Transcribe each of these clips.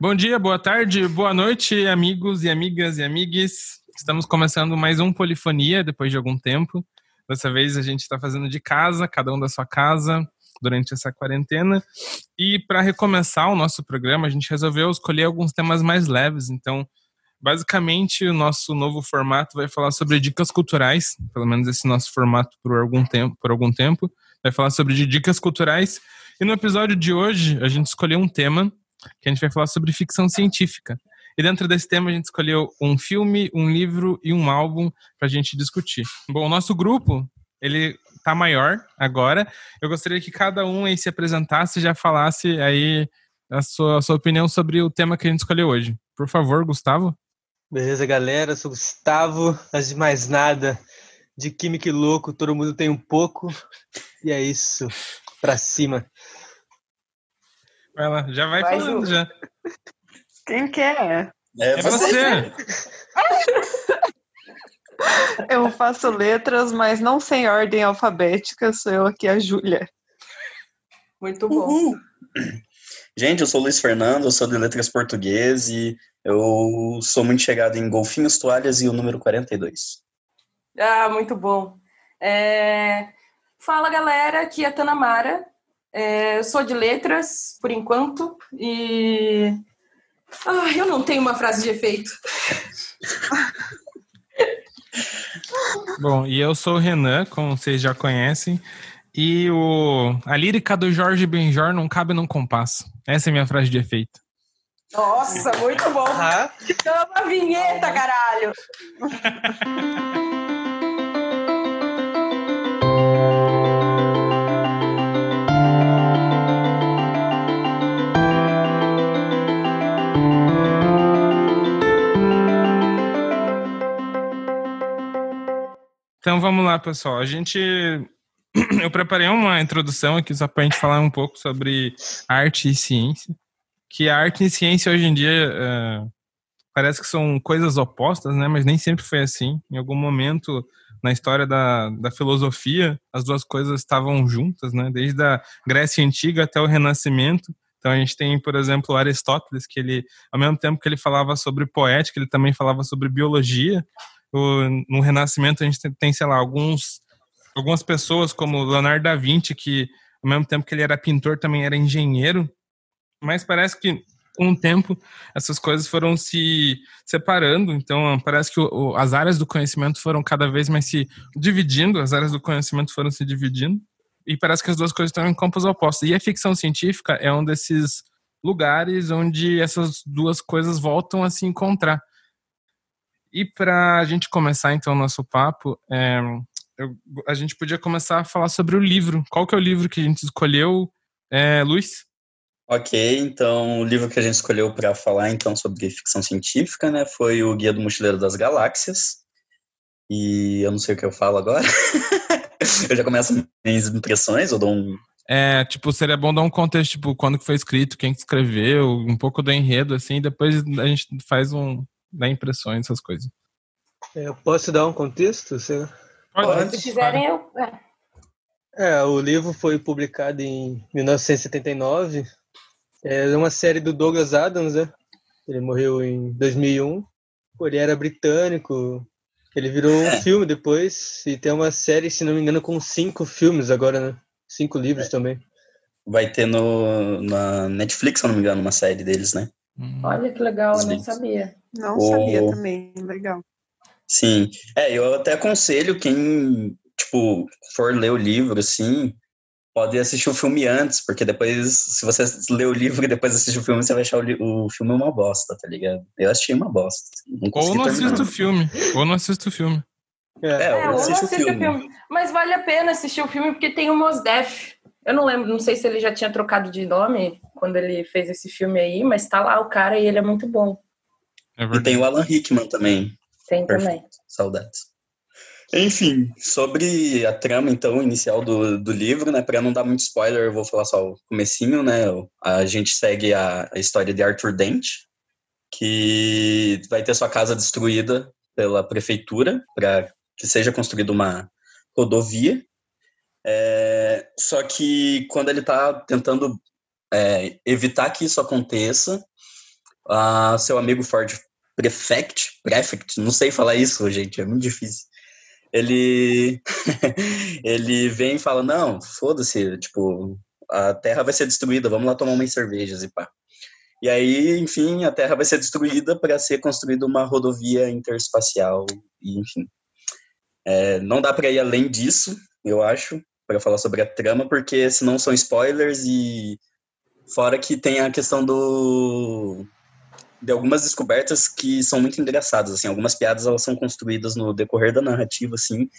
Bom dia, boa tarde, boa noite, amigos e amigas e amigues. Estamos começando mais um Polifonia depois de algum tempo. Dessa vez a gente está fazendo de casa, cada um da sua casa, durante essa quarentena. E para recomeçar o nosso programa, a gente resolveu escolher alguns temas mais leves. Então, basicamente, o nosso novo formato vai falar sobre dicas culturais, pelo menos esse nosso formato por algum tempo, por algum tempo. Vai falar sobre dicas culturais. E no episódio de hoje, a gente escolheu um tema que a gente vai falar sobre ficção científica. E dentro desse tema a gente escolheu um filme, um livro e um álbum para a gente discutir. Bom, o nosso grupo, ele tá maior agora. Eu gostaria que cada um aí se apresentasse e já falasse aí a sua, a sua opinião sobre o tema que a gente escolheu hoje. Por favor, Gustavo. Beleza, galera? Eu sou Gustavo. Antes de mais nada, de química e louco, todo mundo tem um pouco. E é isso. Pra cima. Lá, já vai, vai falando, já. Quem quer? É, é você. eu faço letras, mas não sem ordem alfabética. Sou eu aqui, a Júlia. Muito bom. Uhum. Gente, eu sou o Luiz Fernando, eu sou de letras português e eu sou muito chegado em golfinhos, toalhas e o número 42. Ah, muito bom. É... Fala, galera, aqui é a Tanamara. É, eu sou de letras, por enquanto, e. Ah, eu não tenho uma frase de efeito. Bom, e eu sou o Renan, como vocês já conhecem. E o, a lírica do Jorge Benjor não cabe num compasso. Essa é a minha frase de efeito. Nossa, muito bom. Ah. Toma vinheta, caralho. Então vamos lá, pessoal. A gente. Eu preparei uma introdução aqui só para a gente falar um pouco sobre arte e ciência. Que a arte e ciência hoje em dia uh, parece que são coisas opostas, né? Mas nem sempre foi assim. Em algum momento na história da, da filosofia, as duas coisas estavam juntas, né? Desde a Grécia Antiga até o Renascimento. Então a gente tem, por exemplo, Aristóteles, que ele, ao mesmo tempo que ele falava sobre poética, ele também falava sobre biologia no Renascimento a gente tem, sei lá, alguns, algumas pessoas como Leonardo da Vinci, que ao mesmo tempo que ele era pintor, também era engenheiro, mas parece que com o tempo essas coisas foram se separando, então parece que o, as áreas do conhecimento foram cada vez mais se dividindo, as áreas do conhecimento foram se dividindo, e parece que as duas coisas estão em campos opostos. E a ficção científica é um desses lugares onde essas duas coisas voltam a se encontrar. E para a gente começar então o nosso papo, é, eu, a gente podia começar a falar sobre o livro. Qual que é o livro que a gente escolheu, é, Luiz? Ok, então o livro que a gente escolheu para falar então sobre ficção científica, né, foi o Guia do Mochileiro das Galáxias. E eu não sei o que eu falo agora. eu já começo minhas impressões, ou dou um é, tipo, seria bom dar um contexto, tipo, quando que foi escrito, quem que escreveu, um pouco do enredo, assim, depois a gente faz um, dar impressões, essas coisas. É, eu posso dar um contexto? Pode, se quiserem, eu. É. é, o livro foi publicado em 1979. É uma série do Douglas Adams, né? Ele morreu em 2001. Ele era britânico. Ele virou um é. filme depois. E tem uma série, se não me engano, com cinco filmes agora, né? Cinco livros é. também. Vai ter no, na Netflix, se não me engano, uma série deles, né? Hum. Olha que legal, eu não sabia. Não o... sabia também, legal. Sim, é, eu até aconselho quem, tipo, for ler o livro, assim, pode assistir o filme antes, porque depois, se você ler o livro e depois assistir o filme, você vai achar o, o filme uma bosta, tá ligado? Eu achei uma bosta. Não ou não assisto o filme, ou não assisto o filme. É, é ou não assisto o filme. filme. Mas vale a pena assistir o filme porque tem o Mos Def. Eu não lembro, não sei se ele já tinha trocado de nome quando ele fez esse filme aí, mas tá lá o cara e ele é muito bom. É e tem o Alan Rickman também. Tem Perfeito. também. Saudades. Enfim, sobre a trama, então, inicial do, do livro, né, para não dar muito spoiler, eu vou falar só o comecinho, né, a gente segue a, a história de Arthur Dent, que vai ter sua casa destruída pela prefeitura para que seja construída uma rodovia é, só que quando ele está tentando é, evitar que isso aconteça, a seu amigo Ford Prefect, Prefect, não sei falar isso, gente, é muito difícil. Ele ele vem e fala: "Não, foda-se, tipo, a Terra vai ser destruída, vamos lá tomar umas cervejas e pá". E aí, enfim, a Terra vai ser destruída para ser construída uma rodovia interespacial, e enfim. É, não dá para ir além disso, eu acho, para falar sobre a trama, porque senão são spoilers e fora que tem a questão do de algumas descobertas que são muito engraçadas, assim, algumas piadas elas são construídas no decorrer da narrativa, assim,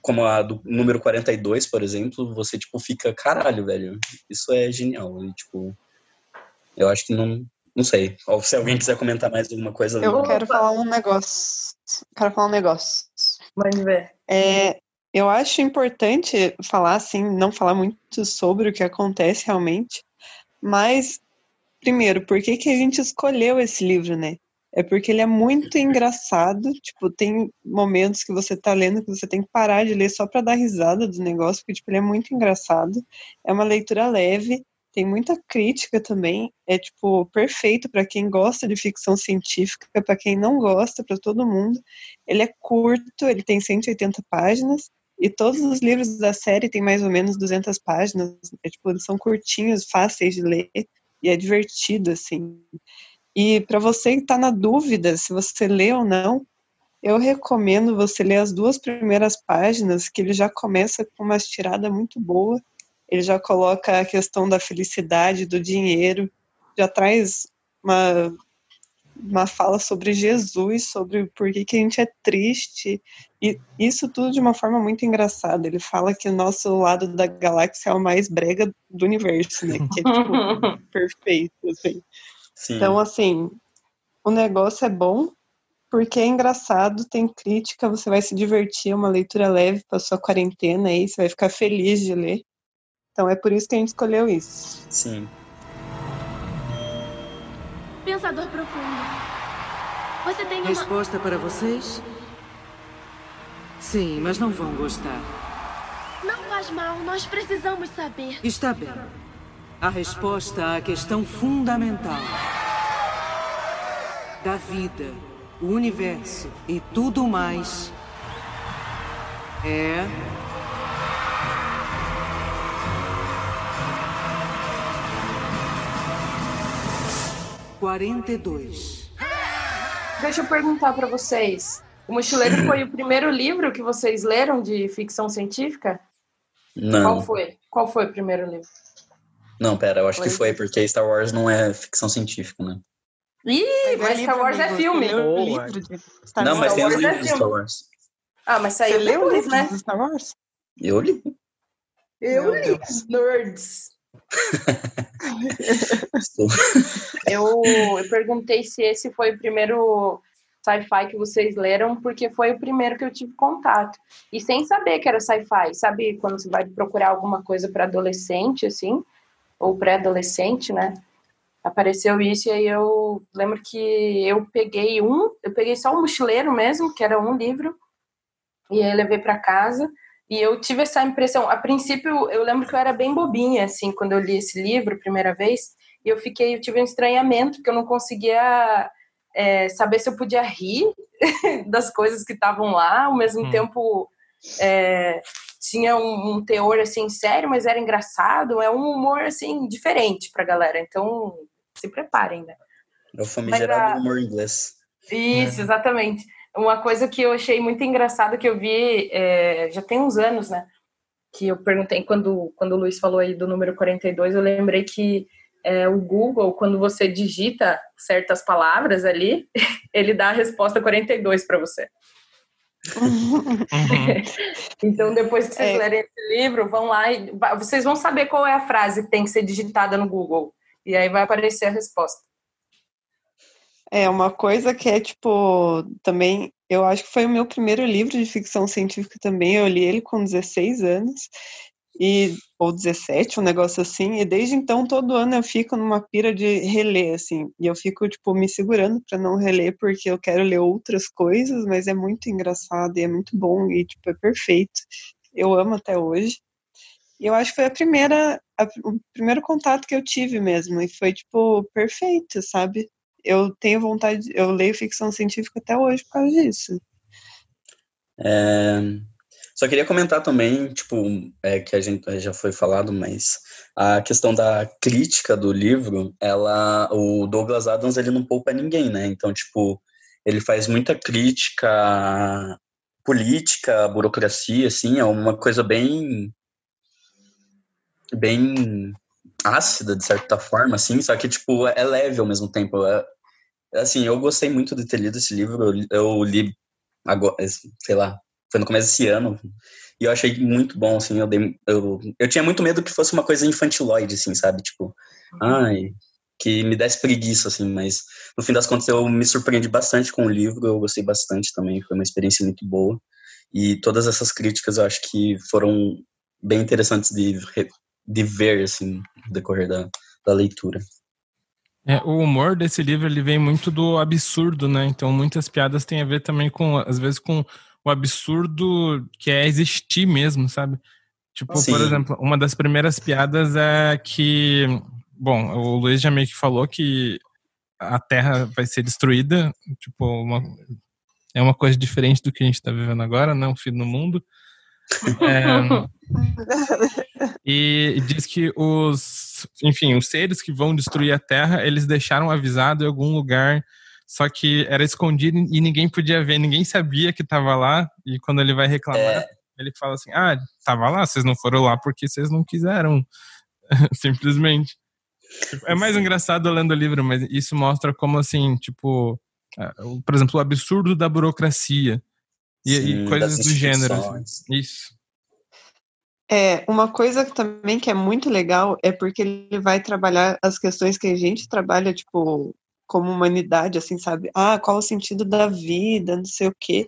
como a do número 42, por exemplo, você, tipo, fica, caralho, velho, isso é genial, e, tipo, eu acho que não, não sei, ou se alguém quiser comentar mais alguma coisa. Eu quero falar um negócio, quero falar um negócio. Vamos ver. É, eu acho importante falar, assim, não falar muito sobre o que acontece realmente, mas primeiro, por que, que a gente escolheu esse livro, né? É porque ele é muito engraçado. Tipo, tem momentos que você tá lendo que você tem que parar de ler só para dar risada do negócio, porque tipo, ele é muito engraçado. É uma leitura leve, tem muita crítica também. É tipo perfeito para quem gosta de ficção científica, para quem não gosta, para todo mundo. Ele é curto, ele tem 180 páginas. E todos os livros da série têm mais ou menos 200 páginas. É, tipo, são curtinhos, fáceis de ler e é divertido, assim. E para você que está na dúvida se você lê ou não, eu recomendo você ler as duas primeiras páginas, que ele já começa com uma tirada muito boa. Ele já coloca a questão da felicidade, do dinheiro, já traz uma, uma fala sobre Jesus, sobre por que, que a gente é triste, e isso tudo de uma forma muito engraçada. Ele fala que o nosso lado da galáxia é o mais brega do universo, né? Que é tipo perfeito, assim. Sim. Então, assim, o negócio é bom porque é engraçado, tem crítica, você vai se divertir, é uma leitura leve para sua quarentena aí, você vai ficar feliz de ler. Então é por isso que a gente escolheu isso. Sim. Pensador profundo. Você tem uma... Resposta para vocês? Sim, mas não vão gostar. Não faz mal, nós precisamos saber. Está bem. A resposta à questão fundamental da vida, o universo e tudo mais é. Quarenta e dois. Deixa eu perguntar para vocês. O Mochileiro foi o primeiro livro que vocês leram de ficção científica? Não. Qual foi? Qual foi o primeiro livro? Não, pera, eu acho foi. que foi, porque Star Wars não é ficção científica, né? Ih, mas Star Wars é filme. Não, mas tem os livros de Star Wars. Ah, mas saiu depois, né? Star Wars? Eu li. Eu li. Nerds. eu, eu perguntei se esse foi o primeiro sci-fi que vocês leram, porque foi o primeiro que eu tive contato. E sem saber que era sci-fi, sabe quando você vai procurar alguma coisa para adolescente, assim, ou pré-adolescente, né? Apareceu isso e aí eu lembro que eu peguei um, eu peguei só um mochileiro mesmo, que era um livro, e aí levei para casa. E eu tive essa impressão. A princípio, eu lembro que eu era bem bobinha, assim, quando eu li esse livro a primeira vez. E eu fiquei, eu tive um estranhamento, que eu não conseguia é, saber se eu podia rir das coisas que estavam lá, ao mesmo hum. tempo é, tinha um, um, teor assim sério, mas era engraçado, é um humor assim diferente para galera. Então se preparem, né? É o famigerado a... humor inglês. Isso, exatamente. Uma coisa que eu achei muito engraçada que eu vi é, já tem uns anos, né? Que eu perguntei quando quando o Luiz falou aí do número 42, eu lembrei que é, o Google, quando você digita certas palavras ali, ele dá a resposta 42 para você. Uhum. então, depois que vocês é. lerem esse livro, vão lá e vocês vão saber qual é a frase que tem que ser digitada no Google. E aí vai aparecer a resposta. É, uma coisa que é, tipo, também, eu acho que foi o meu primeiro livro de ficção científica também, eu li ele com 16 anos, e ou 17, um negócio assim, e desde então todo ano eu fico numa pira de reler assim, e eu fico tipo me segurando para não reler porque eu quero ler outras coisas, mas é muito engraçado e é muito bom e tipo é perfeito. Eu amo até hoje. E eu acho que foi a primeira a, o primeiro contato que eu tive mesmo e foi tipo perfeito, sabe? Eu tenho vontade, eu leio ficção científica até hoje por causa disso. É, só queria comentar também, tipo, é, que a gente já foi falado, mas a questão da crítica do livro, ela, o Douglas Adams, ele não poupa ninguém, né? Então, tipo, ele faz muita crítica política, burocracia, assim, é uma coisa bem bem ácida de certa forma, assim, só que tipo é leve ao mesmo tempo. É, assim, eu gostei muito de ter lido esse livro. Eu, li agora, sei lá, foi no começo desse ano. E eu achei muito bom, assim, eu, dei, eu, eu tinha muito medo que fosse uma coisa infantiloide, assim, sabe? Tipo, ai, que me desse preguiça, assim, mas no fim das contas eu me surpreendi bastante com o livro, eu gostei bastante também, foi uma experiência muito boa. E todas essas críticas eu acho que foram bem interessantes de, de ver, assim, no decorrer da, da leitura. É, o humor desse livro ele vem muito do absurdo, né? Então muitas piadas têm a ver também com, às vezes, com o absurdo que é existir mesmo, sabe? Tipo, Sim. por exemplo, uma das primeiras piadas é que, bom, o Luiz já meio que falou que a Terra vai ser destruída, tipo, uma, é uma coisa diferente do que a gente está vivendo agora, né? Um fim no mundo. É, e diz que os, enfim, os seres que vão destruir a Terra, eles deixaram avisado em algum lugar só que era escondido e ninguém podia ver, ninguém sabia que estava lá. E quando ele vai reclamar, é. ele fala assim: Ah, tava lá, vocês não foram lá porque vocês não quiseram. Simplesmente. É mais engraçado lendo o livro, mas isso mostra como assim, tipo, é, por exemplo, o absurdo da burocracia e, e coisas do gênero. Assim. Isso. É, uma coisa também que é muito legal é porque ele vai trabalhar as questões que a gente trabalha, tipo, como humanidade, assim, sabe? Ah, qual o sentido da vida, não sei o quê.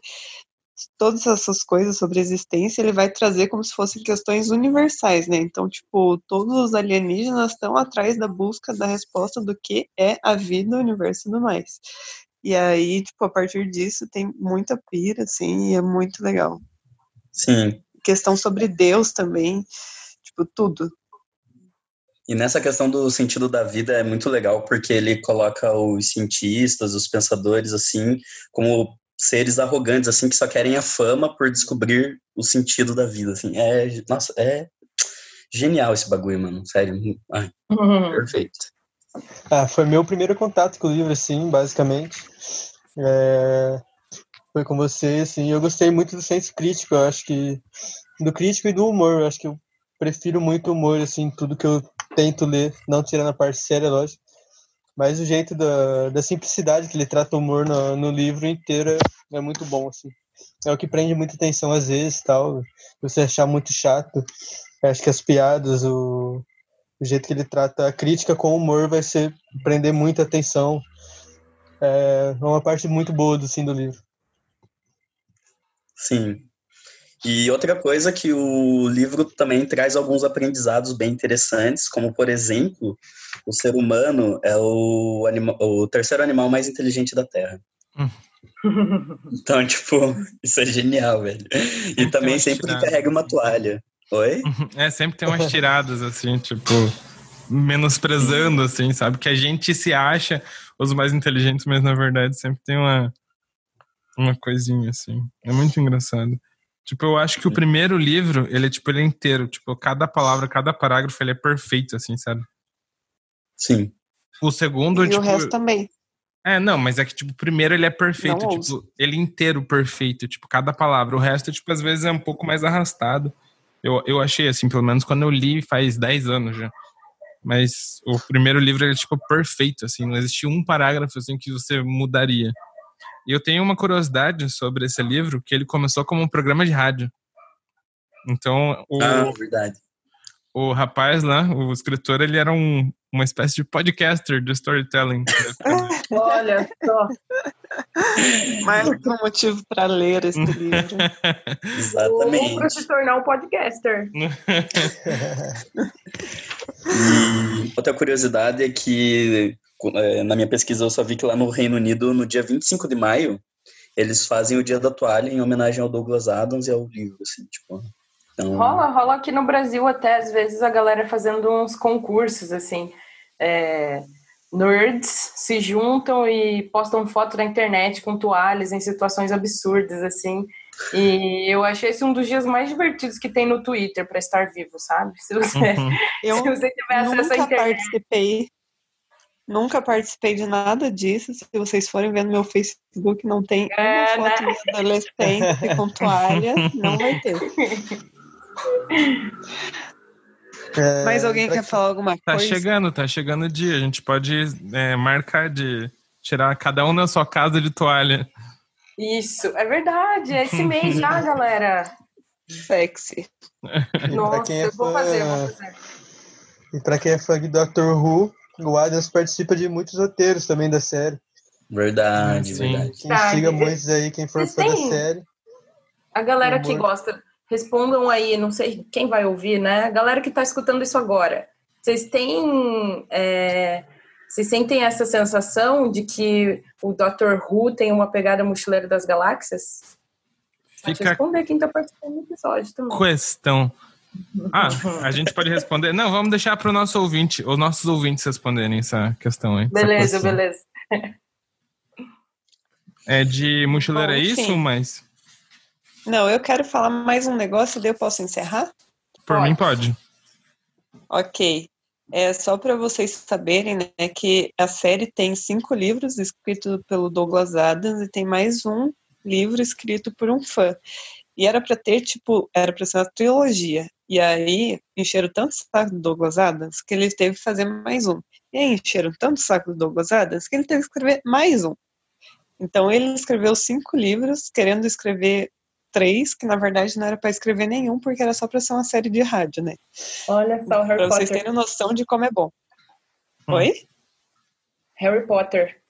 Todas essas coisas sobre existência, ele vai trazer como se fossem questões universais, né? Então, tipo, todos os alienígenas estão atrás da busca da resposta do que é a vida, o universo e tudo mais. E aí, tipo, a partir disso tem muita pira, assim, e é muito legal. Sim. Questão sobre Deus também, tipo, tudo. E nessa questão do sentido da vida é muito legal porque ele coloca os cientistas, os pensadores assim, como seres arrogantes assim que só querem a fama por descobrir o sentido da vida, assim. É, nossa, é genial esse bagulho, mano. Sério. Ai, uhum. Perfeito. Ah, foi meu primeiro contato com o livro, assim, basicamente. É... Foi com você, assim. Eu gostei muito do senso crítico, eu acho que. Do crítico e do humor. Eu acho que eu prefiro muito o humor, assim, tudo que eu tento ler, não tirando a parte séria, lógico. Mas o jeito da, da simplicidade que ele trata o humor no, no livro inteiro é, é muito bom, assim. É o que prende muita atenção às vezes, tal. Você achar muito chato. Acho que as piadas, o, o jeito que ele trata a crítica com humor vai ser prender muita atenção. É uma parte muito boa do, assim, do livro. Sim, e outra coisa que o livro também traz alguns aprendizados bem interessantes, como por exemplo, o ser humano é o, anima, o terceiro animal mais inteligente da Terra. Hum. Então, tipo, isso é genial, velho. E também sempre carrega uma toalha. Oi? É, sempre tem umas tiradas, assim, tipo, menosprezando, assim, sabe? Que a gente se acha os mais inteligentes, mas na verdade sempre tem uma, uma coisinha, assim. É muito engraçado. Tipo, eu acho que o primeiro livro, ele é tipo, ele é inteiro. Tipo, cada palavra, cada parágrafo, ele é perfeito, assim, sabe? Sim. O segundo, e tipo... o resto também. É, não, mas é que, tipo, o primeiro ele é perfeito, não tipo, ouço. ele inteiro perfeito, tipo, cada palavra. O resto, tipo, às vezes é um pouco mais arrastado. Eu, eu achei, assim, pelo menos quando eu li faz 10 anos já. Mas o primeiro livro, é, tipo, perfeito, assim, não existe um parágrafo, assim, que você mudaria. E eu tenho uma curiosidade sobre esse livro, que ele começou como um programa de rádio. Então, o, ah, verdade. o rapaz lá, o escritor, ele era um, uma espécie de podcaster de storytelling. Olha só. Mais um motivo para ler esse livro. Exatamente. Ou para se tornar um podcaster. e outra curiosidade é que é, na minha pesquisa eu só vi que lá no Reino Unido, no dia 25 de maio, eles fazem o Dia da Toalha em homenagem ao Douglas Adams e ao livro, assim, tipo... Então... Rola, rola aqui no Brasil até, às vezes, a galera fazendo uns concursos, assim, é, nerds se juntam e postam foto na internet com toalhas em situações absurdas, assim. E eu achei esse um dos dias mais divertidos que tem no Twitter para estar vivo, sabe? Se você, Uhum. Eu se você tiver acesso à nunca internet. participei. Nunca participei de nada disso. Se vocês forem ver no meu Facebook, não tem É, uma foto né? de adolescente com toalha. Não vai ter. É, Mas alguém pra quer falar alguma Tá coisa? chegando, tá chegando o dia. A gente pode é, marcar de tirar cada um na sua casa de toalha. Isso, é verdade, é esse mês já, galera. Sexy. Nossa, quem é eu vou fã- fazer, vou fazer. E pra quem é fã de Doctor Who, o Adams participa de muitos roteiros também da série. Verdade, Sim. verdade. Quem Tá, siga e- muitos aí, quem for vocês fã da série. A galera que gosta, respondam aí, não sei quem vai ouvir, né? A galera que tá escutando isso agora. Vocês têm. é, vocês sentem essa sensação de que o Dr. Who tem uma pegada mochileira das galáxias? Fica responder quem tá participando do episódio também. questão. Ah, a gente pode responder. Não, vamos deixar para o nosso ouvinte, os nossos ouvintes responderem essa questão aí. Beleza, beleza. É de mochileira, é Bom, isso, enfim. mas Não, eu quero falar mais um negócio, daí eu posso encerrar? por Pode. mim pode. Ok. É só para vocês saberem né, que a série tem cinco livros escritos pelo Douglas Adams e tem mais um livro escrito por um fã. E era para ter, tipo, era para ser uma trilogia. E aí encheram tanto o saco do Douglas Adams que ele teve que fazer mais um. E aí encheram tanto o saco do Douglas Adams que ele teve que escrever mais um. Então ele escreveu cinco livros, querendo escrever três, que na verdade não era para escrever nenhum, porque era só para ser uma série de rádio, né? Olha só, o Harry Pra vocês Potter. terem noção de como é bom. Hum. Oi? Harry Potter.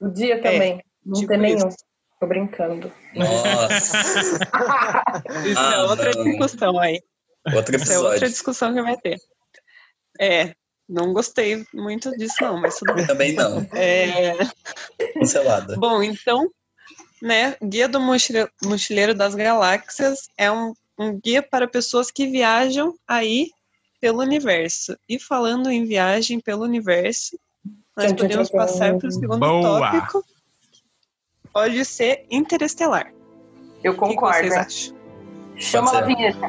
O dia também. não tipo tem nenhum. isso. Tô brincando. Nossa, Isso Ah, é outra não. discussão aí. outro Isso é outra episódio. discussão que vai ter. É, não gostei muito disso não, mas tudo bem. Também não. É, Cancelada. bom, então, né, Guia do Mochile- Mochileiro das Galáxias é um, um guia para pessoas que viajam aí pelo universo. E falando em viagem pelo universo, nós podemos passar para o segundo Boa. tópico. Pode ser interestelar. Eu O que concordo. vocês acham? Chama a vinheta.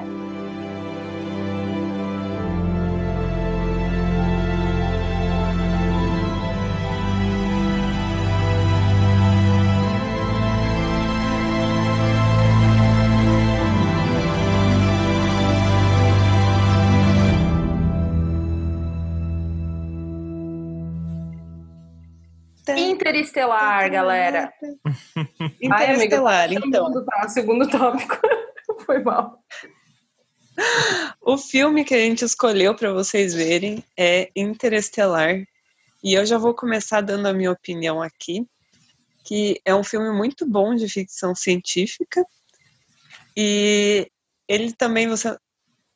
Interestelar, galera. Ai, amiga, Interestelar, então. Segundo, tá? Segundo tópico. Foi mal. O filme que a gente escolheu para vocês verem é Interestelar. E eu já vou começar dando a minha opinião aqui, que é um filme muito bom de ficção científica. E ele também você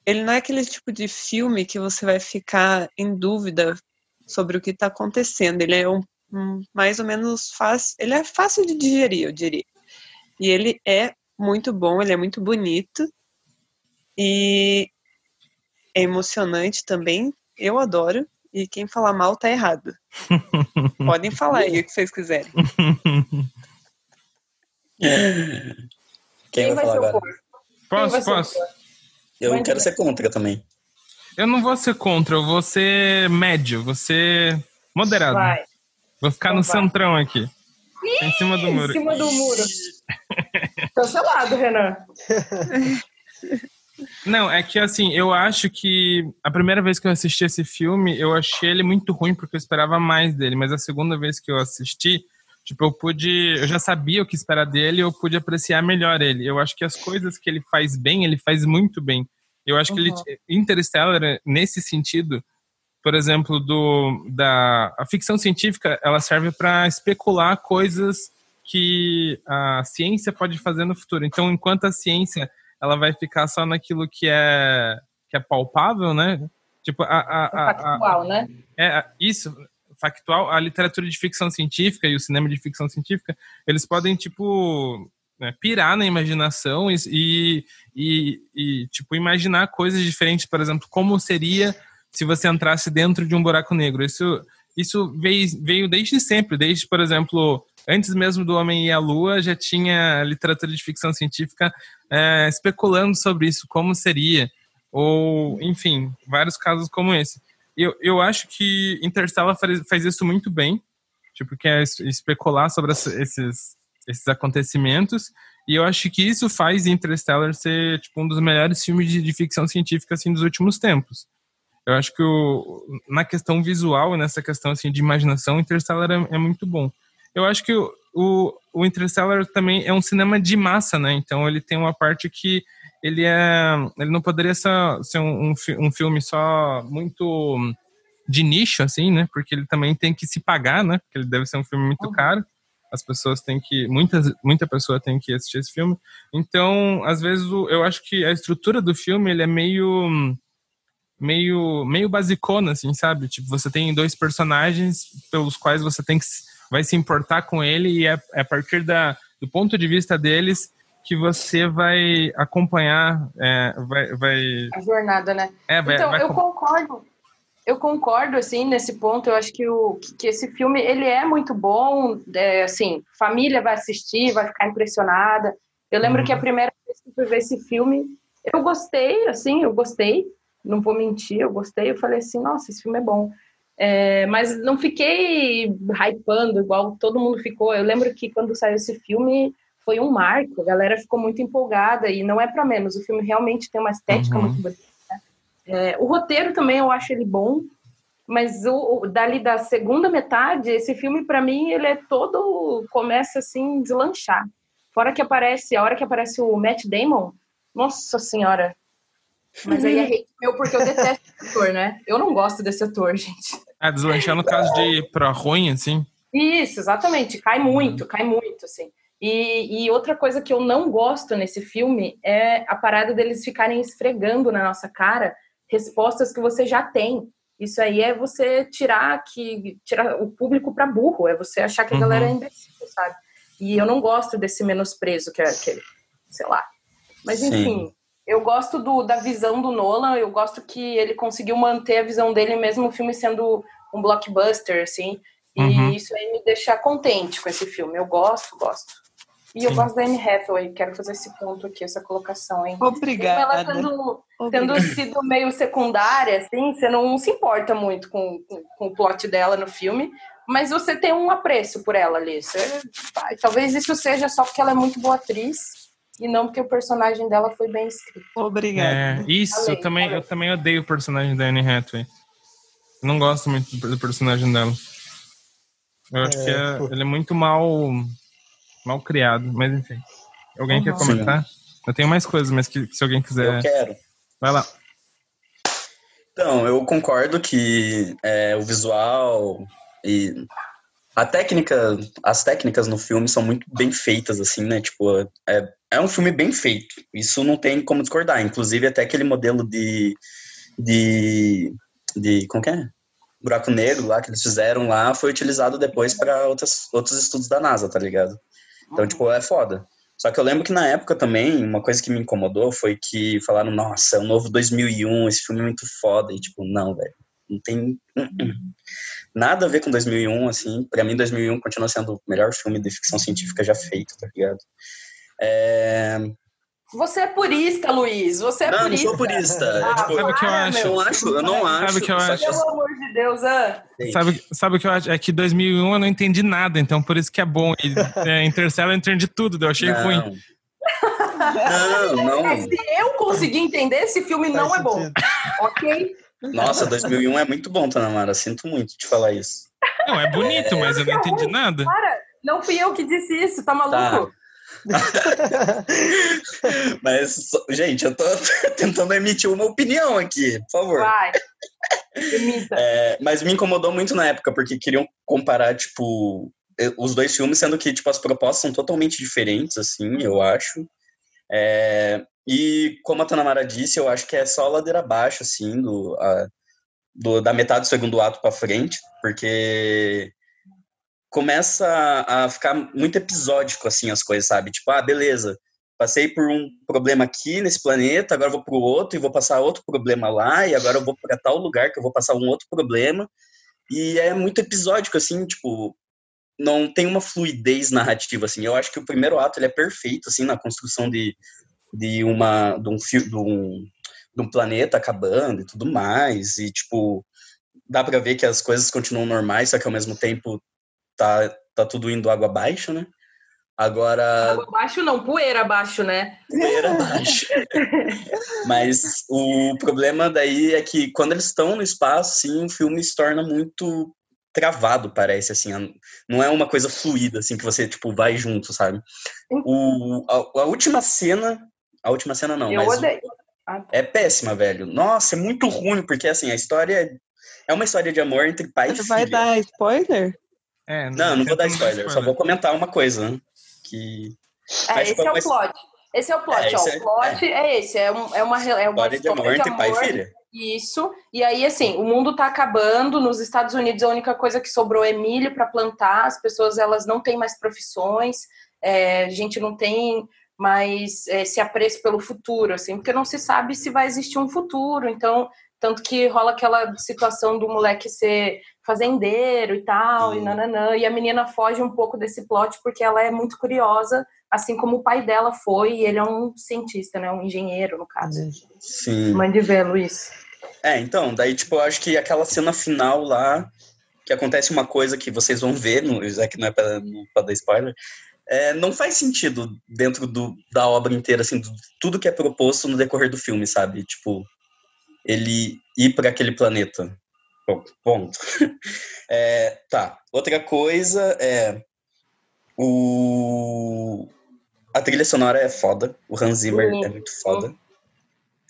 ele não é aquele tipo de filme que você vai ficar em dúvida sobre o que está acontecendo. Ele é um mais ou menos fácil, ele é fácil de digerir, eu diria. E ele é muito bom, ele é muito bonito. E é emocionante também. Eu adoro. E quem falar mal tá errado. Podem falar aí o que vocês quiserem. Quem, vai falar ser o agora? cor? Quem vai Posso, ser o posso? cor? Eu quero ser contra também. Eu não vou ser contra, eu vou ser médio, vou ser moderado. Vai. Vou ficar Então no vai. centrão aqui. Em cima do Em muro. cima do muro. Cancelado, Renan. Não, é que assim, eu acho que a primeira vez que eu assisti esse filme, eu achei ele muito ruim porque eu esperava mais dele, mas a segunda vez que eu assisti, tipo, eu pude, eu já sabia o que esperar dele, eu pude apreciar melhor ele. Eu acho que as coisas que ele faz bem, ele faz muito bem. Eu acho que ele Interstellar nesse sentido, por exemplo, do da a ficção científica, ela serve para especular coisas que a ciência pode fazer no futuro. Então, enquanto a ciência ela vai ficar só naquilo que é que é palpável, né? Tipo, a, a, a, Factual, né? é isso, factual, a literatura de ficção científica e o cinema de ficção científica, eles podem, tipo, né, pirar na imaginação e, e, e, e, tipo, imaginar coisas diferentes, por exemplo, como seria se você entrasse dentro de um buraco negro. Isso, isso veio, veio desde sempre, desde, por exemplo, antes mesmo do Homem e a Lua, já tinha literatura de ficção científica é, especulando sobre isso, como seria, ou, enfim, vários casos como esse. Eu, eu acho que Interstellar faz, faz isso muito bem, tipo, que é especular sobre esses, esses acontecimentos, e eu acho que isso faz Interstellar ser, tipo, um dos melhores filmes de, de ficção científica, assim, dos últimos tempos. Eu acho que o, na questão visual, nessa questão assim de imaginação, Interstellar é, é muito bom. Eu acho que o, o, o, Interstellar também é um cinema de massa, né? Então ele tem uma parte que ele é, ele não poderia ser, ser um, um, um filme só muito de nicho, assim, né? Porque ele também tem que se pagar, né? Porque ele deve ser um filme muito uhum. caro. As pessoas têm que, muitas, muita pessoa tem que assistir esse filme. Então, às vezes, eu acho que a estrutura do filme ele é meio meio, meio basicona, assim, sabe? Tipo, você tem dois personagens pelos quais você tem que vai se importar com ele e é, é a partir da, do ponto de vista deles que você vai acompanhar, é, vai, vai... A jornada, né? É, vai, então, vai... eu concordo. Eu concordo, assim, nesse ponto. Eu acho que, o, que esse filme, ele é muito bom. É, assim, família vai assistir, vai ficar impressionada. Eu lembro uhum. que a primeira vez que eu fui ver esse filme, eu gostei, assim, eu gostei não vou mentir, eu gostei, eu falei assim, nossa, esse filme é bom. É, mas não fiquei hypando igual todo mundo ficou. Eu lembro que quando saiu esse filme foi um marco, a galera ficou muito empolgada e não é para menos. O filme realmente tem uma estética uhum. muito bonita. É, o roteiro também eu acho ele bom, mas o, o dali da segunda metade, esse filme para mim ele é todo começa assim deslanchar. Fora que aparece, a hora que aparece o Matt Damon, nossa senhora, mas aí é hate meu porque eu detesto esse ator, né? Eu não gosto desse ator, gente. Ah, deslanchar no caso de pro ruim, assim? Isso, exatamente. Cai muito, cai muito, assim. E, e, outra coisa que eu não gosto nesse filme é a parada deles ficarem esfregando na nossa cara respostas que você já tem. Isso aí é você tirar que tirar o público para burro, é você achar que a uhum. galera é imbecil, sabe? E eu não gosto desse menosprezo que é, que, sei lá. Mas enfim, Sim eu gosto do, da visão do Nolan, eu gosto que ele conseguiu manter a visão dele, mesmo o filme sendo um blockbuster, assim. E uhum. isso aí me deixa contente com esse filme. Eu gosto, gosto. E Sim. eu gosto da Anne Hathaway, quero fazer esse ponto aqui, essa colocação, hein? Obrigada. ela tendo, tendo sido meio secundária, assim, você não se importa muito com, com, com, o plot dela no filme, mas você tem um apreço por ela ali. Você, talvez isso seja só porque ela é muito boa atriz, e não porque o personagem dela foi bem escrito. Obrigada. É, isso, eu, também, eu também odeio o personagem da Anne Hathaway. Eu não gosto muito do personagem dela. Eu acho é, que é, ele é muito mal, mal criado, mas enfim. Alguém uhum. quer comentar? Sim. Eu tenho mais coisas, mas que, se alguém quiser. Eu quero. Vai lá. Então, eu concordo que é, o visual e a técnica, as técnicas no filme são muito bem feitas, assim, né? Tipo, é, é um filme bem feito. Isso não tem como discordar. Inclusive, até aquele modelo de. de. de como que é? Buraco negro lá que eles fizeram lá foi utilizado depois para outros estudos da NASA, tá ligado? Então, tipo, é foda. Só que eu lembro que na época também, uma coisa que me incomodou foi que falaram, nossa, é o novo 2001, esse filme é muito foda. E, tipo, não, velho. Não tem uh -uh. nada a ver com 2001, assim. Pra mim, 2001 continua sendo o melhor filme de ficção científica já feito, tá ligado? É... Você é purista, Luiz. Você é não, purista. Não, sou purista. Ah, tipo, sabe o que eu acho? Eu não acho, eu não acho. Sabe o que eu acho? Pelo amor de Deus, ah. Sabe, sabe o que eu acho? É que 2001 eu não entendi nada, então por isso que é bom. E, é, Interstellar eu entendi tudo, eu achei não. ruim. Não, não. É, se eu conseguir entender, esse filme Faz não sentido. é bom. ok? Nossa, 2001 é muito bom, Tanamara. Sinto muito de falar isso. Não, é bonito, mas eu não entendi nada. Para, não fui eu que disse isso, tá maluco? Tá. Mas, gente, eu tô tentando emitir uma opinião aqui, por favor. Vai. É, mas me incomodou muito na época, porque queriam comparar, tipo, os dois filmes, sendo que, tipo, as propostas são totalmente diferentes, assim, eu acho. É, e, como a Tanamara disse, eu acho que é só ladeira abaixo, assim, do, a, do da metade do segundo ato para frente, porque começa a ficar muito episódico, assim, as coisas, sabe? Tipo, ah, beleza, passei por um problema aqui nesse planeta, agora vou para o outro e vou passar outro problema lá, e agora eu vou para tal lugar que eu vou passar um outro problema. E é muito episódico, assim, tipo, não tem uma fluidez narrativa, assim. Eu acho que o primeiro ato ele é perfeito, assim, na construção de, de, uma, de, um, de, um, de um planeta acabando e tudo mais. E, tipo, dá pra ver que as coisas continuam normais, só que ao mesmo tempo tá, tá tudo indo água abaixo, né? Agora. Água abaixo não, poeira abaixo, né? Poeira abaixo. Mas o problema daí é que quando eles estão no espaço, sim, o filme se torna muito travado, parece, assim. Não é uma coisa fluida, assim, que você, tipo, vai junto, sabe? O, a, a última cena. A última cena não, Eu mas. odeio. o- é péssima, velho. Nossa, é muito ruim, porque, assim, a história. É uma história de amor entre pai e Você filha. vai dar spoiler? É, Não, não vou dar spoiler, só vou comentar uma coisa, né? Que. É, Mas, esse é o mas- plot. Esse é o plot, É, ó. esse é- o plot é, esse, é, um- é uma, é uma História de amor entre pai e filha. Isso. E aí, assim, o mundo tá acabando. Nos Estados Unidos, a única coisa que sobrou é milho para plantar. As pessoas, elas não têm mais profissões. É, a gente não tem mais é, esse apreço pelo futuro, assim, porque não se sabe se vai existir um futuro. Então, tanto que rola aquela situação do moleque ser fazendeiro e tal, e Sim. nananã. E a menina foge um pouco desse plot porque ela é muito curiosa, assim como o pai dela foi. E ele é um cientista, né? Um engenheiro, no caso. Sim. Mande ver, Luiz. É, então, daí, tipo, eu acho que aquela cena final lá, que acontece uma coisa que vocês vão ver, no, já que não é pra, não pra dar spoiler, é, não faz sentido dentro do, da obra inteira, assim, do, tudo que é proposto no decorrer do filme, sabe? Tipo, ele ir para aquele planeta. Ponto. É, tá. Outra coisa é. O. A trilha sonora é foda. O Hans Zimmer Sim. é muito foda.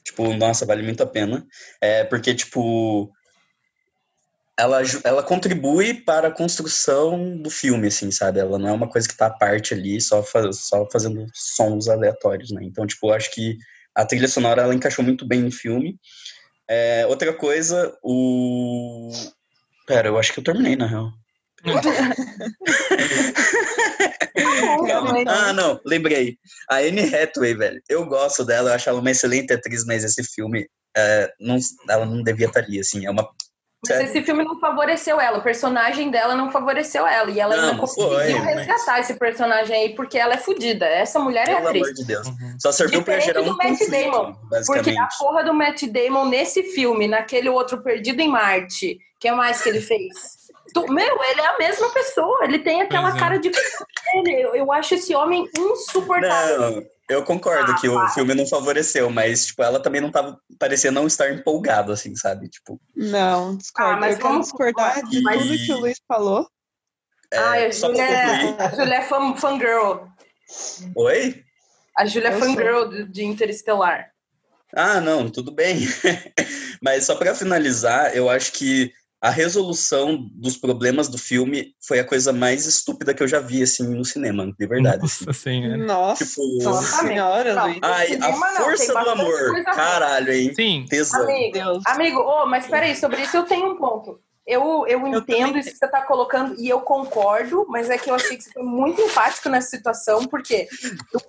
Tipo, nossa, vale muito a pena. É porque, tipo. Ela, ela contribui para a construção do filme, assim, sabe? Ela não é uma coisa que tá à parte ali, só, fa- só fazendo sons aleatórios, né? Então, tipo, eu acho que a trilha sonora ela encaixou muito bem no filme. É, outra coisa, o. Pera, eu acho que eu terminei, na real. Ah, não, lembrei. A Anne Hathaway, velho, eu gosto dela, eu acho ela uma excelente atriz, mas esse filme, é, não, ela não devia estar ali, assim, é uma... Mas esse filme não favoreceu ela, o personagem dela não favoreceu ela. E ela Não, ainda conseguiu foi, mas- resgatar esse personagem aí, porque ela é fodida. Essa mulher é Pelo atriz. amor de Deus. Uhum. Só serviu pra Diferente gerar do um Matt conflito, Damon, Porque a porra do Matt Damon nesse filme, naquele outro Perdido em Marte, que é mais que ele fez? Meu, ele é a mesma pessoa, ele tem aquela é. cara de. Ele, eu, eu acho esse homem insuportável. Não, eu concordo Ah, que o para. filme não favoreceu, mas, tipo, ela também não tava, parecia não estar empolgada, assim, sabe? Tipo, Não, discordo. Ah, mas eu quero vamos- discordar de mas- tudo que o Luiz falou. é, Ai, a Júlia, Júlia é fan, fangirl. Oi? A Júlia é fangirl de, de Interestelar. Ah, não, tudo bem. Mas só para finalizar, eu acho que a resolução dos problemas do filme foi a coisa mais estúpida que eu já vi, assim, no cinema, de verdade. Nossa senhora. Nossa Tipo, senhora, Não. Luiz. ai, a não, força tem do amor, caralho, hein? Sim, Tesão. Amigo, Deus. amigo, oh, mas peraí, sobre isso eu tenho um ponto. Eu, eu entendo também isso que você está colocando e eu concordo, mas é que eu achei que você foi muito empático nessa situação, porque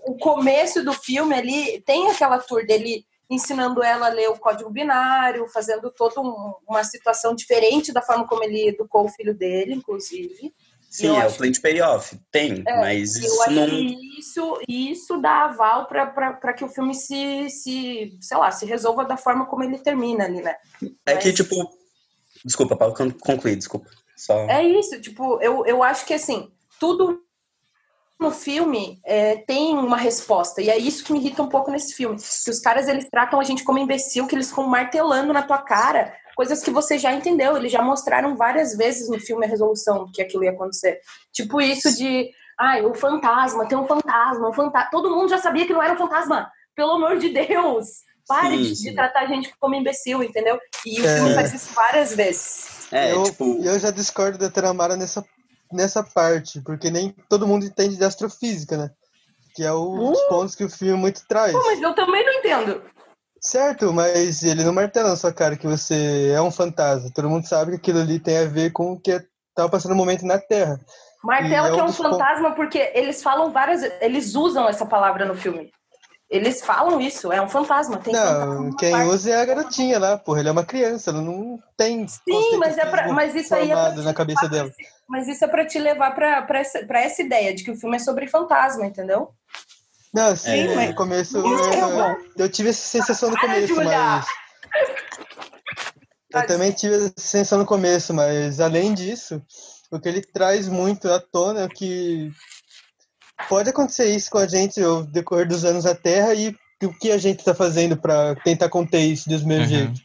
o, o começo do filme ali tem aquela tour dele ensinando ela a ler o código binário, fazendo toda um- uma situação diferente da forma como ele educou o filho dele, inclusive. Sim, eu é acho- o plant payoff, tem, É, mas isso não... que isso, isso dá aval para que o filme se, se, sei lá, se resolva da forma como ele termina ali, né? É que, mas- tipo... Desculpa, Paulo, con- concluir, desculpa. Só... É isso, tipo, eu, eu acho que assim, tudo no filme é, tem uma resposta. E é isso que me irrita um pouco nesse filme. Que os caras eles tratam a gente como imbecil, que eles ficam martelando na tua cara coisas que você já entendeu. Eles já mostraram várias vezes no filme a resolução que aquilo ia acontecer. Tipo isso de. Ai, o fantasma, tem um fantasma, um fantasma. Todo mundo já sabia que não era um fantasma. Pelo amor de Deus! Pare Sim, de, sim. de tratar a gente como imbecil, entendeu? E o É. filme faz isso várias vezes. É, eu, tipo... eu já discordo da Taramara nessa, nessa parte, porque nem todo mundo entende de astrofísica, né? Que é o- os pontos que o filme muito traz. Pô, mas eu também não entendo. Certo, mas ele não martela na sua cara que você é um fantasma. Todo mundo sabe que aquilo ali tem a ver com o que estava passando no momento na Terra. Martelo E é que é um um dos fantasma porque eles falam várias, eles usam essa palavra no filme. Eles falam isso, é um fantasma. Tem fantasma Não, numa quem parte. usa é a garotinha lá, porra. Ele é uma criança, ela não tem. Sim, mas, é pra, mas isso aí é pra na cabeça dela. Mas isso é pra te levar pra, pra, essa, pra essa ideia de que o filme é sobre fantasma, entendeu? Não, sim, É. no começo. É eu, bom. eu tive essa sensação no Para, começo, mas. Eu também tive essa sensação no começo, mas além disso, o que ele traz muito à tona é que pode acontecer isso com a gente ao decorrer dos anos na Terra e o que a gente está fazendo para tentar conter isso dos mesmos Uhum. jeitos.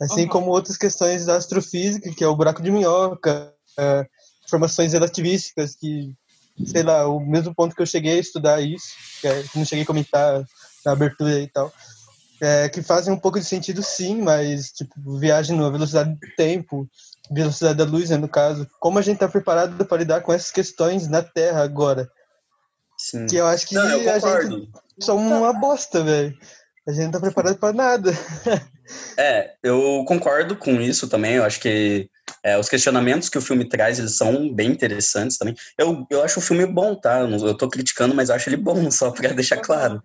Assim Uhum. como outras questões da astrofísica, que é o buraco de minhoca, é, informações relativísticas, que, sei lá, o mesmo ponto que eu cheguei a estudar isso, que, é, que não cheguei a comentar na abertura e tal, é, que fazem um pouco de sentido sim, mas, tipo, viagem na velocidade do tempo, velocidade da luz, né, no caso, como a gente está preparado para lidar com essas questões na Terra agora? Sim. Que eu acho que Não, eu a gente concordo. somos uma bosta, velho. A gente não tá preparado para nada. É, eu concordo com isso também. Eu acho que é, os questionamentos que o filme traz, eles são bem interessantes também. Eu, eu acho o filme bom, tá? Eu tô criticando, mas eu acho ele bom, só pra deixar claro.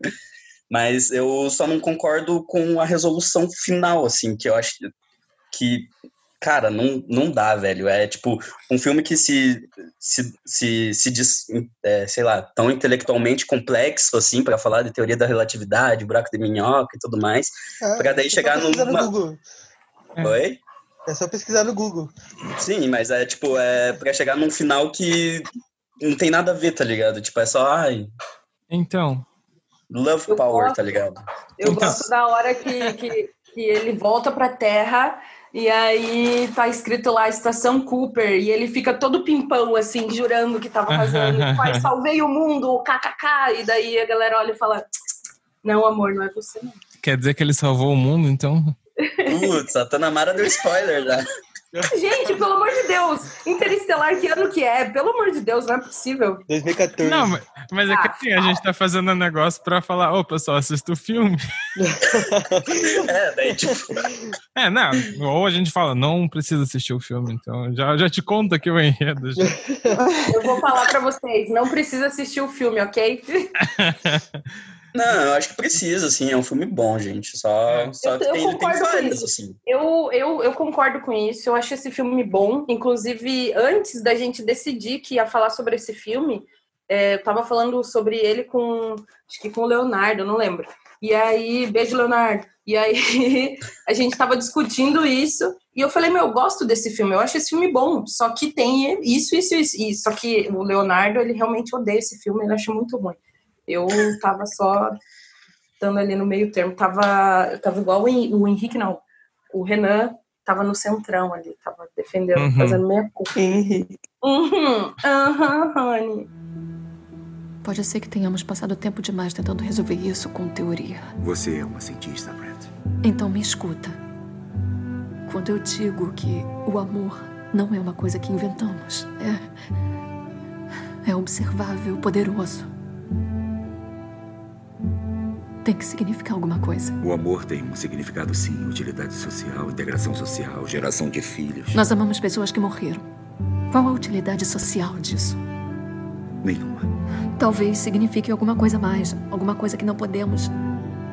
Mas eu só não concordo com a resolução final, assim, que eu acho que, cara, não, não dá, velho. É tipo um filme que se, se, se, se diz, é, sei lá, tão intelectualmente complexo, assim, pra falar de teoria da relatividade, buraco de minhoca e tudo mais. Pra daí É só chegar numa-. É. Oi? É só pesquisar no Google. Sim, mas é tipo, é pra chegar num final que não tem nada a ver, tá ligado? Tipo, é só, ai, Então, love Eu power, gosto. tá ligado? Eu Então- gosto da hora que, que, que ele volta pra Terra e aí tá escrito lá Estação Cooper e ele fica todo pimpão, assim, jurando que tava fazendo. Pai, salvei o mundo, kkk. E daí a galera olha e fala: Não, amor, não é você, não. quer dizer que ele salvou o mundo, então? Putz, a Tanamara deu spoiler já. Gente, pelo amor de Deus, Interestelar, que ano que é? Pelo amor de Deus, não é possível. 2014. Não, mas, mas é que assim, a gente tá fazendo um negócio pra falar, ô pessoal, assista o filme. É, daí tipo, É, não, ou a gente fala, não precisa assistir o filme, então já, já te conta aqui o enredo. já. Eu vou falar pra vocês, não precisa assistir o filme, ok? não, eu acho que precisa, assim, é um filme bom, gente. Só, só Eu- que eu tem, tem assim. Eu, eu, eu concordo com isso, eu acho esse filme bom. Inclusive, antes da gente decidir que ia falar sobre esse filme, é, eu tava falando sobre ele com, acho que com o Leonardo, não lembro. E aí, beijo, Leonardo. E aí, a gente tava discutindo isso, e eu falei, meu, eu gosto desse filme, eu acho esse filme bom, só que tem isso, isso, isso, isso. Só que o Leonardo, ele realmente odeia esse filme, ele acha muito ruim. Eu tava só dando ali no meio termo, tava, eu tava igual o Hen- o Henrique, não, o Renan tava no centrão ali, tava defendendo, Uhum. fazendo meia culpa. Henrique. Uhum, aham, honey. Pode ser que tenhamos passado tempo demais tentando resolver isso com teoria. Você é uma cientista, Brett. Então me escuta. Quando eu digo que o amor não é uma coisa que inventamos, é. é observável, poderoso. Tem que significar alguma coisa. O amor tem um significado, sim. Utilidade social, integração social, geração de filhos. Nós amamos pessoas que morreram. Qual a utilidade social disso? Nenhuma. Talvez signifique alguma coisa mais, alguma coisa que não podemos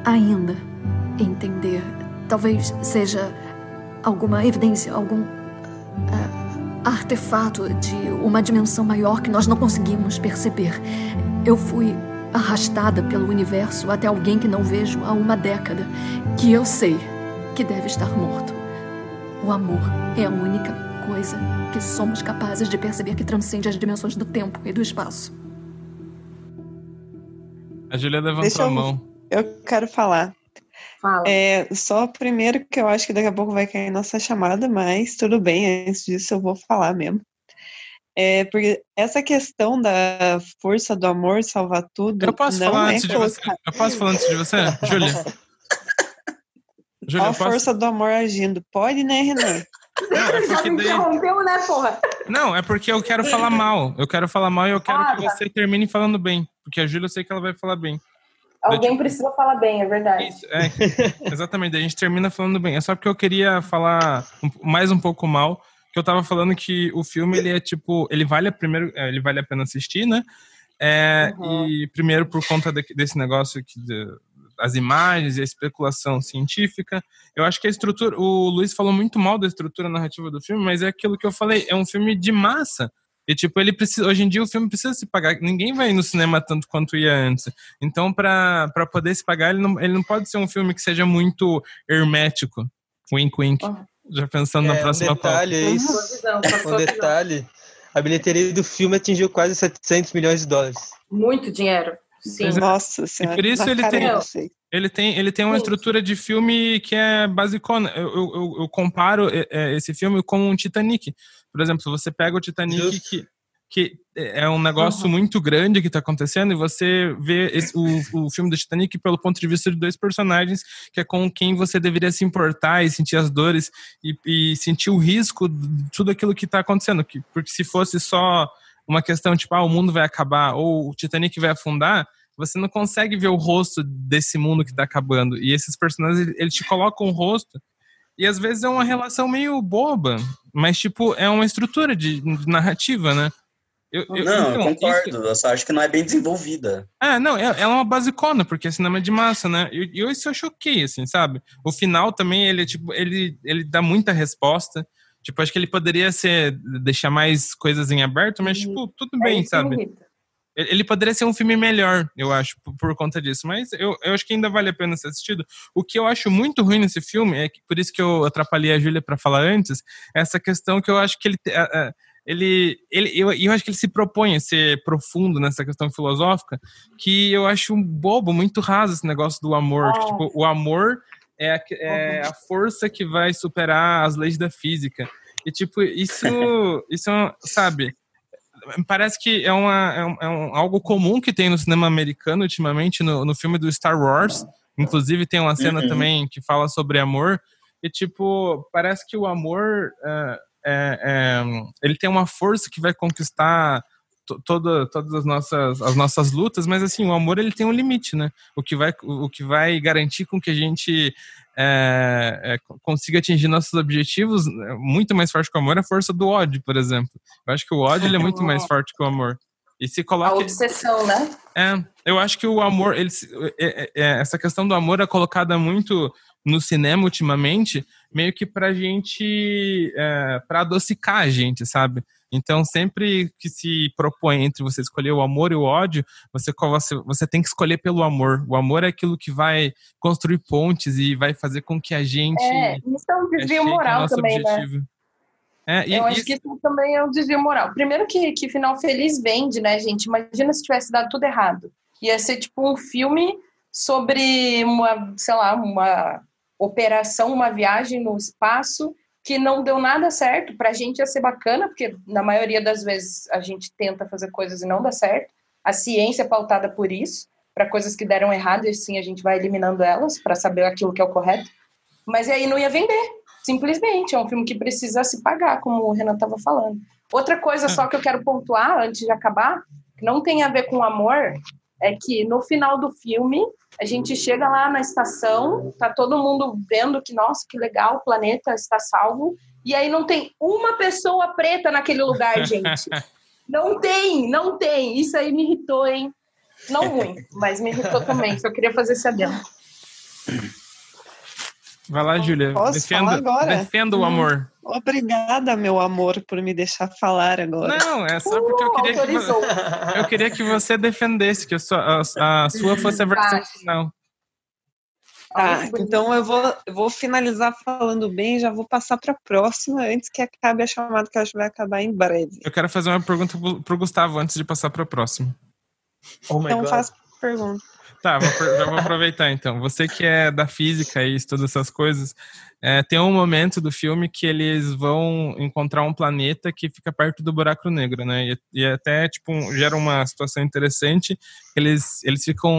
ainda entender. Talvez seja alguma evidência, algum ah, artefato de uma dimensão maior que nós não conseguimos perceber. Eu fui arrastada pelo universo até alguém que não vejo há uma década, que eu sei que deve estar morto. O amor é a única coisa que somos capazes de perceber que transcende as dimensões do tempo e do espaço. A Julia levantou Deixa a eu- mão. Eu quero falar. Fala. É, só primeiro que eu acho que daqui a pouco vai cair nossa chamada, mas tudo bem, antes disso eu vou falar mesmo. É, porque essa questão da força do amor salvar tudo Eu posso não falar é antes de você? Eu posso falar antes de você? Júlia. Júlia, a posso... força do amor agindo. Pode, né, Renan? Não, é Já porque me daí... interrompeu, né, porra? Não, é porque eu quero falar mal. Eu quero falar mal e eu quero Ah, que tá. você termine falando bem. Porque a Júlia eu sei que ela vai falar bem. Alguém precisa falar bem, é verdade. Isso, é, exatamente. Daí a gente termina falando bem. É só porque eu queria falar mais um pouco mal, que eu tava falando que o filme ele é tipo, ele vale a primeiro, é, ele vale a pena assistir, né? É, Uhum. E primeiro por conta de- desse negócio que de- as imagens e a especulação científica. Eu acho que a estrutura, o Luiz falou muito mal da estrutura narrativa do filme, mas é aquilo que eu falei, é um filme de massa. E, tipo, ele precisa. Hoje em dia o filme precisa se pagar. Ninguém vai no cinema tanto quanto ia antes. Então, para poder se pagar, ele não, ele não pode ser um filme que seja muito hermético. Wink, wink. Oh. Já pensando é, na próxima um detalhe, é isso. um detalhe. A bilheteria do filme atingiu quase 700 milhões de dólares. Muito dinheiro. Sim. Nossa senhora. E por isso ele tem, ele tem, ele tem uma estrutura de filme que é basicona. Eu, eu, eu comparo é, é, esse filme com um Titanic. Por exemplo, você pega o Titanic que, que é um negócio uhum. muito grande que está acontecendo e você vê esse, o, o filme do Titanic pelo ponto de vista de dois personagens que é com quem você deveria se importar e sentir as dores e, e sentir o risco de tudo aquilo que está acontecendo. Que, porque se fosse só uma questão tipo, ah, o mundo vai acabar ou o Titanic vai afundar, você não consegue ver o rosto desse mundo que está acabando. E esses personagens, eles te colocam o rosto. E às vezes é uma relação meio boba, mas tipo, é uma estrutura de, de narrativa, né? Eu, eu, não, então, eu concordo. Isso... Eu só acho que não é bem desenvolvida. É, não, ela é uma basicona, porque é cinema de massa, né? E eu, eu, isso eu choquei, assim, sabe? O final também, ele, tipo, ele, ele dá muita resposta. Tipo, acho que ele poderia ser, deixar mais coisas em aberto, mas, tipo, tudo bem, é sabe? Ele poderia ser um filme melhor, eu acho, por, por, conta disso. Mas eu, eu acho que ainda vale a pena ser assistido. O que eu acho muito ruim nesse filme, é que por isso que eu atrapalhei a Júlia para falar antes, é essa questão que eu acho que ele. Ele, ele eu, eu acho que ele se propõe a ser profundo nessa questão filosófica, que eu acho um bobo, muito raso esse negócio do amor. Que, tipo, o amor é a, é a força que vai superar as leis da física. E, tipo, isso, isso sabe parece que é, uma, é, um, é um, algo comum que tem no cinema americano ultimamente, no, no filme do Star Wars. Inclusive, tem uma cena uhum. também que fala sobre amor. E, tipo, parece que o amor. É, é, é ele tem uma força que vai conquistar toda, todas as nossas, as nossas lutas, mas assim, o amor ele tem um limite, né? O que vai, o que vai garantir com que a gente é, é, consiga atingir nossos objetivos é, muito mais forte que o amor é a força do ódio, por exemplo. Eu acho que o ódio ele é muito mais forte que o amor. E se coloca. A obsessão, né? É, eu acho que o amor, ele, é, é, é, essa questão do amor é colocada muito no cinema ultimamente, meio que pra gente, é, pra adocicar a gente, sabe? Então, sempre que se propõe entre você escolher o amor e o ódio, você, você, você tem que escolher pelo amor. O amor é aquilo que vai construir pontes e vai fazer com que a gente. É, isso é um desvio moral também, né? objetivo. né? É, e, Eu acho isso... que isso também é um desvio moral. Primeiro que, que final feliz vende, né, gente? Imagina se tivesse dado tudo errado. Ia ser tipo um filme sobre uma, sei lá, uma operação, uma viagem no espaço que não deu nada certo. Para a gente ia ser bacana, porque na maioria das vezes a gente tenta fazer coisas e não dá certo. A ciência é pautada por isso, para coisas que deram errado, e assim a gente vai eliminando elas para saber aquilo que é o correto. Mas aí não ia vender, simplesmente. É um filme que precisa se pagar, como o Renan estava falando. Outra coisa só que eu quero pontuar antes de acabar, que não tem a ver com amor, é que no final do filme a gente chega lá na estação, tá todo mundo vendo que, nossa, que legal, o planeta está salvo. E aí não tem uma pessoa preta naquele lugar, gente. Não tem, não tem. Isso aí me irritou, hein? Não muito, mas me irritou também. Só queria fazer esse adendo. Vai lá, Júlia. Defenda, defenda o hum. amor. Obrigada, meu amor, por me deixar falar agora. Não, é só porque eu queria, que, você, eu queria que você defendesse, que a sua, a, a sua fosse a versão final. Tá, então eu vou, eu vou finalizar falando bem e já vou passar para a próxima antes que acabe a chamada, que acho que vai acabar em breve. Eu quero fazer uma pergunta para o Gustavo antes de passar para a próxima. Oh então faça pergunta. Tá, vou, já vou aproveitar então. Você que é da física e estuda essas coisas, é, tem um momento do filme que eles vão encontrar um planeta que fica perto do buraco negro, né? E, e até tipo um, gera uma situação interessante. Eles eles ficam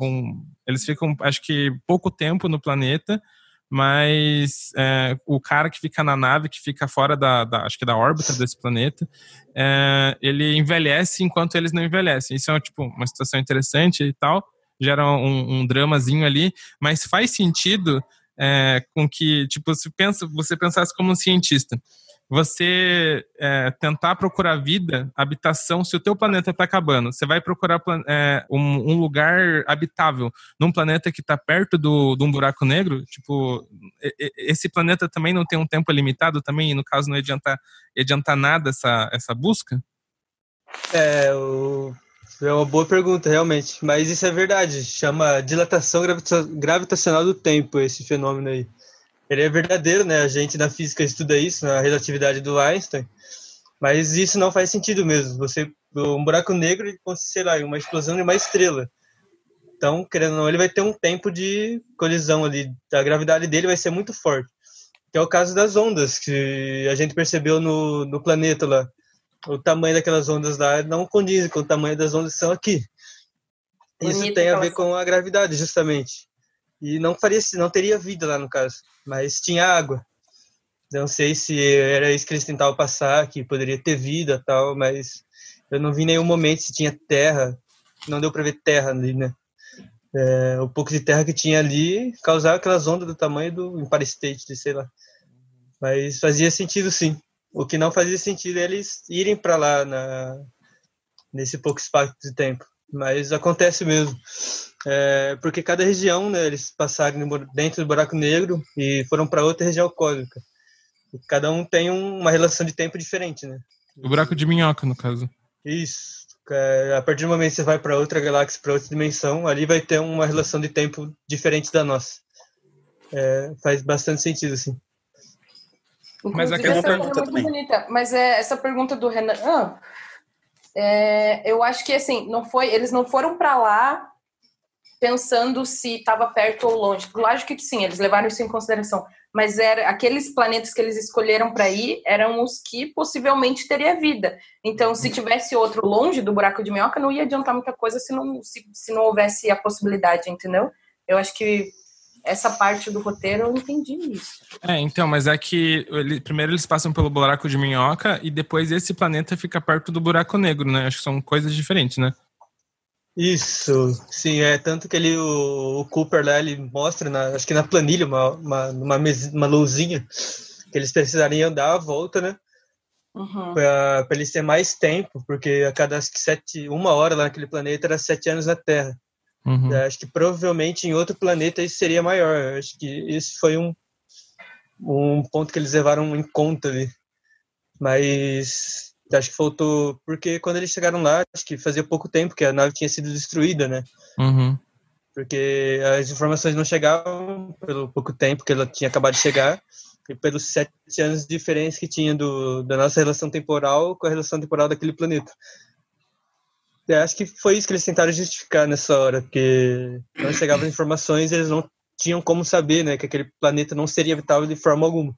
um, eles ficam acho que pouco tempo no planeta, mas é, o cara que fica na nave, que fica fora da, da acho que da órbita desse planeta, é, ele envelhece enquanto eles não envelhecem. Isso é tipo uma situação interessante e tal gera um, um dramazinho ali, mas faz sentido é, com que, tipo, se pensa, você pensasse como um cientista. você é, tentar procurar vida, habitação, se o teu planeta está acabando, você vai procurar é, um, um, lugar habitável num planeta que está perto do, de um buraco negro, tipo, esse planeta também não tem um tempo limitado também, e no caso não ia adiantar, ia adiantar nada essa, essa busca? É, o... é uma boa pergunta, realmente. Mas isso é verdade. Chama dilatação gravitacional do tempo, esse fenômeno aí ele é verdadeiro, né? A gente na física estuda isso, na relatividade do Einstein, mas isso não faz sentido mesmo. Você um buraco negro, sei lá, uma explosão de uma estrela. Então, querendo ou não, ele vai ter um tempo de colisão ali, a gravidade dele vai ser muito forte. Que é o caso das ondas, que a gente percebeu no, no planeta lá. O tamanho daquelas ondas lá não condiz com o tamanho das ondas que são aqui. Isso Bonito tem a ver com a gravidade, justamente. E não faria, não teria vida lá no caso mas tinha água. Não sei se era isso que eles tentavam passar, que poderia ter vida tal, mas eu não vi nenhum momento se tinha terra. Não deu para ver terra ali, né? É, o pouco de terra que tinha ali causava aquelas ondas do tamanho do Empire State, sei lá. Mas fazia sentido sim. O que não fazia sentido é eles irem para lá na, nesse pouco espaço de tempo. Mas acontece mesmo. É, porque cada região, né, eles passaram dentro do buraco negro e foram para outra região cósmica. E cada um tem um, uma relação de tempo diferente, né? O buraco de minhoca, no caso. Isso. É, a partir do momento que você vai para outra galáxia, para outra dimensão, ali vai ter uma relação de tempo diferente da nossa. É, faz bastante sentido, assim. Mas aqui é uma pergunta também. Bonita. Mas é, essa pergunta do Renan, ah, é, eu acho que assim, não foi, eles não foram para lá pensando se estava perto ou longe. Lógico que sim, eles levaram isso em consideração. Mas era aqueles planetas que eles escolheram para ir eram os que possivelmente teria vida. Então, se tivesse outro longe do buraco de minhoca, não ia adiantar muita coisa se não, se, se não houvesse a possibilidade, entendeu? Eu acho que essa parte do roteiro eu entendi isso. É, então, mas é que ele, primeiro eles passam pelo buraco de minhoca e depois esse planeta fica perto do buraco negro, né? Acho que são coisas diferentes, né? Isso, sim, é tanto que ele, o, o Cooper lá, ele mostra, na, acho que na planilha, uma, uma, uma, uma luzinha, que eles precisariam dar a volta, né? Uhum. Para eles ter mais tempo, porque a cada acho que sete, uma hora lá naquele planeta era sete anos na Terra. Uhum. Acho que provavelmente em outro planeta isso seria maior. Acho que isso foi um, um ponto que eles levaram em conta ali. Mas Acho que faltou. Porque quando eles chegaram lá, acho que fazia pouco tempo que a nave tinha sido destruída, né? Uhum. Porque as informações não chegavam pelo pouco tempo que ela tinha acabado de chegar e pelos sete anos de diferença que tinha do, da nossa relação temporal com a relação temporal daquele planeta. Eu acho que foi isso que eles tentaram justificar nessa hora, porque quando chegavam as informações, eles não tinham como saber, né, que aquele planeta não seria habitável de forma alguma.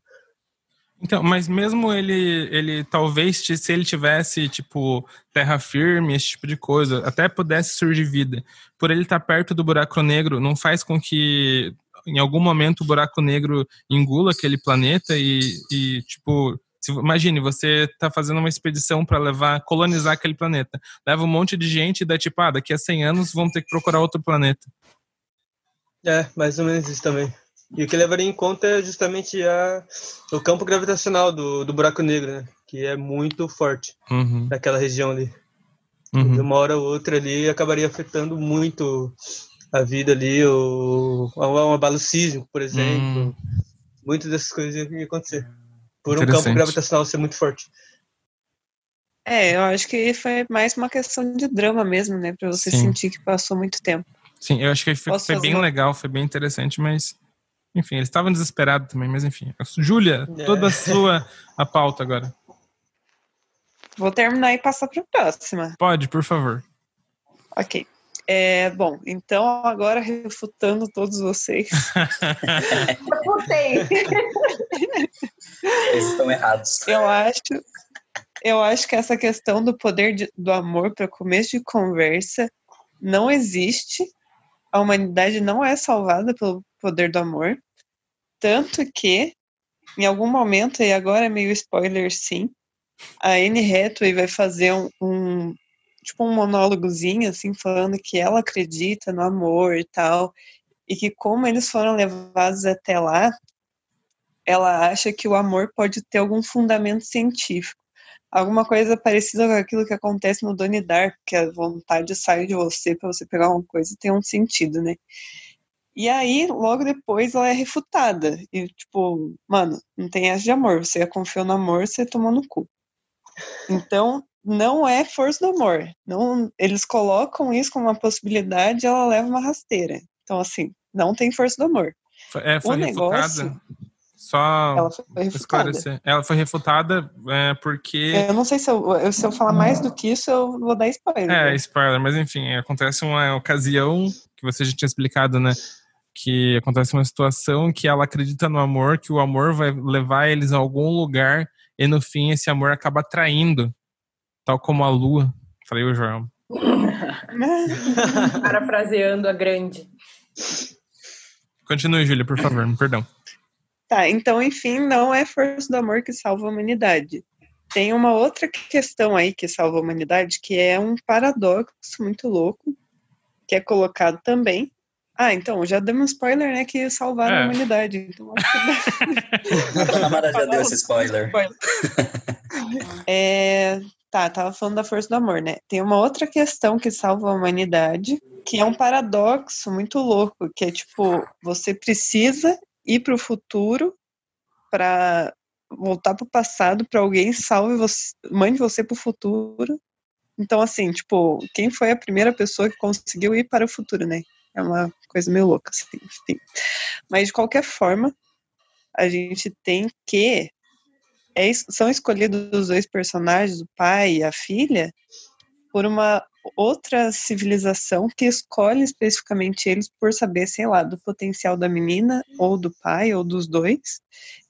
Então, mas mesmo ele, ele talvez, se ele tivesse, tipo, terra firme, esse tipo de coisa, até pudesse surgir vida. Por ele estar perto do buraco negro, não faz com que em algum momento o buraco negro engula aquele planeta e, e tipo, se, imagine, você está fazendo uma expedição para levar, colonizar aquele planeta. Leva um monte de gente e dá tipo, ah, daqui a 100 anos vão ter que procurar outro planeta. É, mais ou menos isso também. E o que levaria em conta é justamente a, o campo gravitacional do, do buraco negro, né? Que é muito forte uhum. naquela região ali. Uhum. De uma hora ou outra ali acabaria afetando muito a vida ali, o, um abalo sísmico, por exemplo. Uhum. Muitas dessas coisas iam acontecer. Por um campo gravitacional ser muito forte. É, eu acho que foi mais uma questão de drama mesmo, né? Pra você Sim. sentir que passou muito tempo. Sim, eu acho que foi, foi bem uma... legal, foi bem interessante, mas enfim, eles estavam desesperados também, mas enfim. Júlia, é. toda a sua a pauta agora. Vou terminar e passar para a próxima. Pode, por favor. Ok. É, bom, então agora refutando todos vocês. Refutei. Eles estão errados. Eu acho, eu acho que essa questão do poder de, do amor para começo de conversa não existe. A humanidade não é salvada pelo Poder do Amor. Tanto que, em algum momento, e agora é meio spoiler sim, a Anne Hathaway vai fazer um, um tipo um monólogozinho, assim, falando que ela acredita no amor e tal, e que como eles foram levados até lá, ela acha que o amor pode ter algum fundamento científico. Alguma coisa parecida com aquilo que acontece no Donnie Dark, que a vontade sai de você para você pegar uma coisa tem um sentido, né? E aí, logo depois, ela é refutada. E, tipo, mano, não tem essa de amor. Você confiou no amor, você tomou no cu. Então, não é força do amor. Não, eles colocam isso como uma possibilidade e ela leva uma rasteira. Então, assim, não tem força do amor. É, foi o refutada. negócio. Só Ela foi refutada. esclarecer. Ela foi refutada é, porque. Eu não sei se eu, eu- se eu falar mais do que isso, eu vou dar spoiler. É, né? spoiler, mas enfim, acontece uma ocasião que você já tinha explicado, né? Que acontece uma situação que ela acredita no amor, que o amor vai levar eles a algum lugar e no fim esse amor acaba traindo, tal como a lua. Falei o Joel. Parafraseando a grande. Continue, Júlia, por favor, me perdão. Tá, então, enfim, não é força do amor que salva a humanidade. Tem uma outra questão aí que salva a humanidade, que é um paradoxo muito louco, que é colocado também. Ah, então, já demos um spoiler, né, que salvaram É. a humanidade. Então, acho que A Mara já deu esse spoiler. É, tá, tava falando da força do amor, né? Tem uma outra questão que salva a humanidade, que é um paradoxo muito louco, que é tipo, você precisa ir pro futuro para voltar pro passado para alguém salve você, mande você pro futuro. Então assim, tipo, quem foi a primeira pessoa que conseguiu ir para o futuro, né? É uma coisa meio louca, assim, enfim. Mas de qualquer forma, a gente tem que é são escolhidos os dois personagens, o pai e a filha, por uma outra civilização que escolhe especificamente eles por saber, sei lá, do potencial da menina, ou do pai, ou dos dois.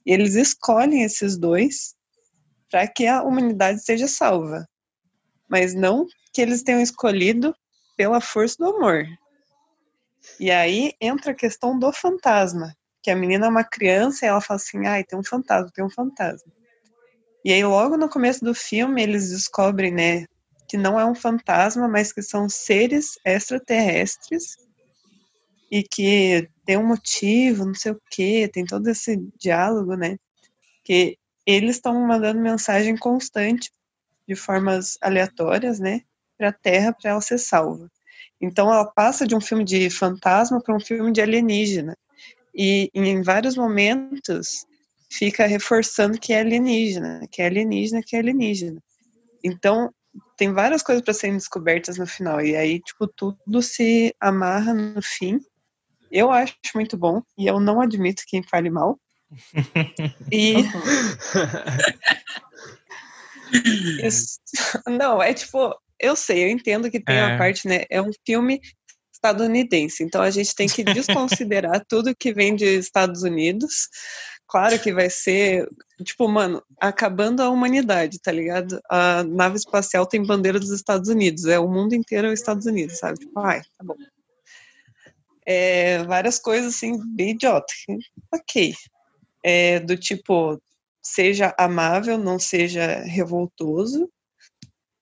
Eles escolhem esses dois para que a humanidade seja salva. Mas não que eles tenham escolhido pela força do amor. E aí entra a questão do fantasma, que a menina é uma criança e ela fala assim: ai, tem um fantasma, tem um fantasma. E aí, logo no começo do filme, eles descobrem, né, que não é um fantasma, mas que são seres extraterrestres e que tem um motivo, não sei o quê, tem todo esse diálogo, né, que eles estão mandando mensagem constante, de formas aleatórias, né, para a Terra para ela ser salva. Então, ela passa de um filme de fantasma para um filme de alienígena. E em vários momentos fica reforçando que é alienígena, que é alienígena, que é alienígena. Então, tem várias coisas para serem descobertas no final. E aí, tipo, tudo se amarra no fim. Eu acho muito bom. E eu não admito quem fale mal. E. Isso- Não, é tipo. Eu sei, eu entendo que tem É. uma parte, né? É um filme estadunidense. Então a gente tem que desconsiderar tudo que vem de Estados Unidos. Claro que vai ser, tipo, mano, acabando a humanidade, tá ligado? A nave espacial tem bandeira dos Estados Unidos, é o mundo inteiro é os Estados Unidos, sabe? Tipo, ai, tá bom. É, várias coisas assim, bem idiota. Ok. É, do tipo, seja amável, não seja revoltoso,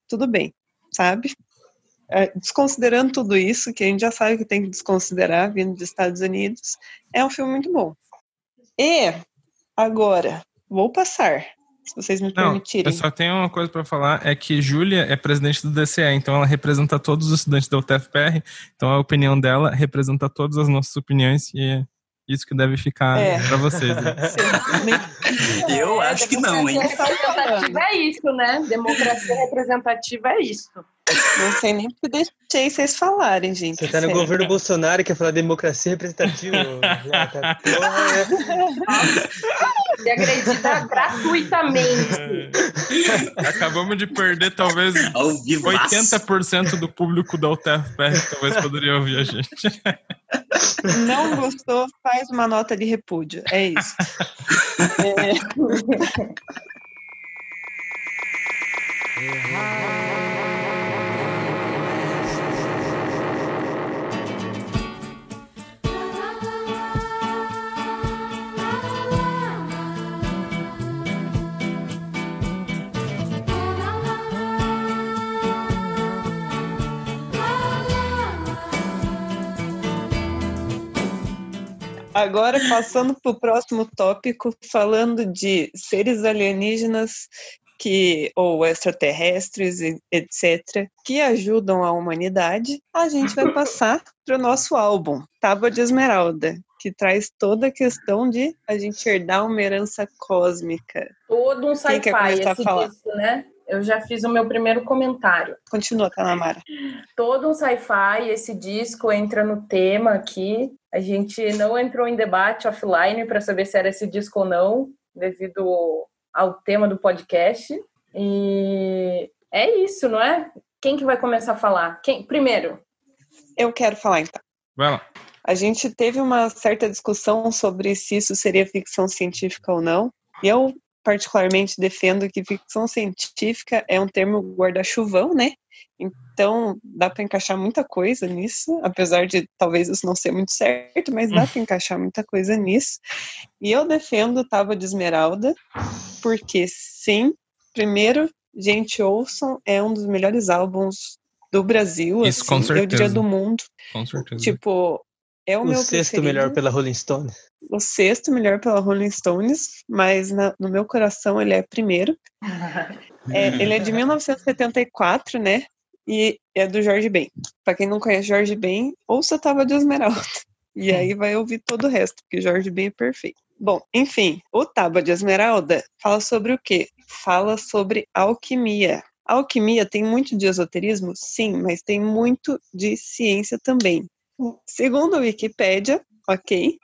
tudo bem, sabe? É, desconsiderando tudo isso, que a gente já sabe que tem que desconsiderar vindo dos Estados Unidos, é um filme muito bom. E agora, vou passar, se vocês me Não, permitirem. eu só tenho uma coisa pra falar, é que Júlia é presidente do DCE, então ela representa todos os estudantes da UTFPR, então a opinião dela representa todas as nossas opiniões e é isso que deve ficar É. pra vocês. né? Eu acho que não, hein? Representativa é isso, né? Democracia representativa é isso. Não sei nem porque deixei vocês falarem, gente. Você tá no sério. governo Bolsonaro e quer falar democracia representativa? Porra, E agredida gratuitamente. Acabamos de perder talvez Ao vivaço. 80% do público da UTFPR que talvez poderia ouvir a gente. Não gostou, faz uma nota de repúdio. É isso. É, Agora, passando para o próximo tópico, falando de seres alienígenas que ou extraterrestres, etc., que ajudam a humanidade, a gente vai passar para o nosso álbum, Tábua de Esmeralda, que traz toda a questão de a gente herdar uma herança cósmica. Todo um sci-fi esse disco, né? Eu já fiz o meu primeiro comentário. Continua, Tanamara. Todo um sci-fi, esse disco entra no tema aqui. A gente não entrou em debate offline para saber se era esse disco ou não, devido ao tema do podcast. E é isso, não é? Quem que vai começar a falar? Quem? Primeiro. Eu quero falar então. Vai lá. A gente teve uma certa discussão sobre se isso seria ficção científica ou não. E eu, particularmente, defendo que ficção científica é um termo guarda-chuvão, né? Então, dá para encaixar muita coisa nisso, apesar de talvez isso não ser muito certo, mas dá para encaixar muita coisa nisso. E eu defendo Tábua de Esmeralda, porque sim, primeiro, gente, ouçam, é um dos melhores álbuns do Brasil, Isso, assim, com eu diria certeza. do mundo. Com certeza. Tipo, é o, O meu sexto preferido, melhor pela Rolling Stone. o sexto melhor pela Rolling Stones, mas na- no meu coração ele é primeiro. É, ele é de 1974, né? E é do Jorge Ben. Pra quem não conhece Jorge Ben, ouça Tábua de Esmeralda. E aí vai ouvir todo o resto, porque Jorge Ben é perfeito. Bom, enfim, o Tábua de Esmeralda fala sobre o quê? Fala sobre alquimia. A alquimia tem muito de esoterismo? Sim, mas tem muito de ciência também. Segundo a Wikipédia, ok,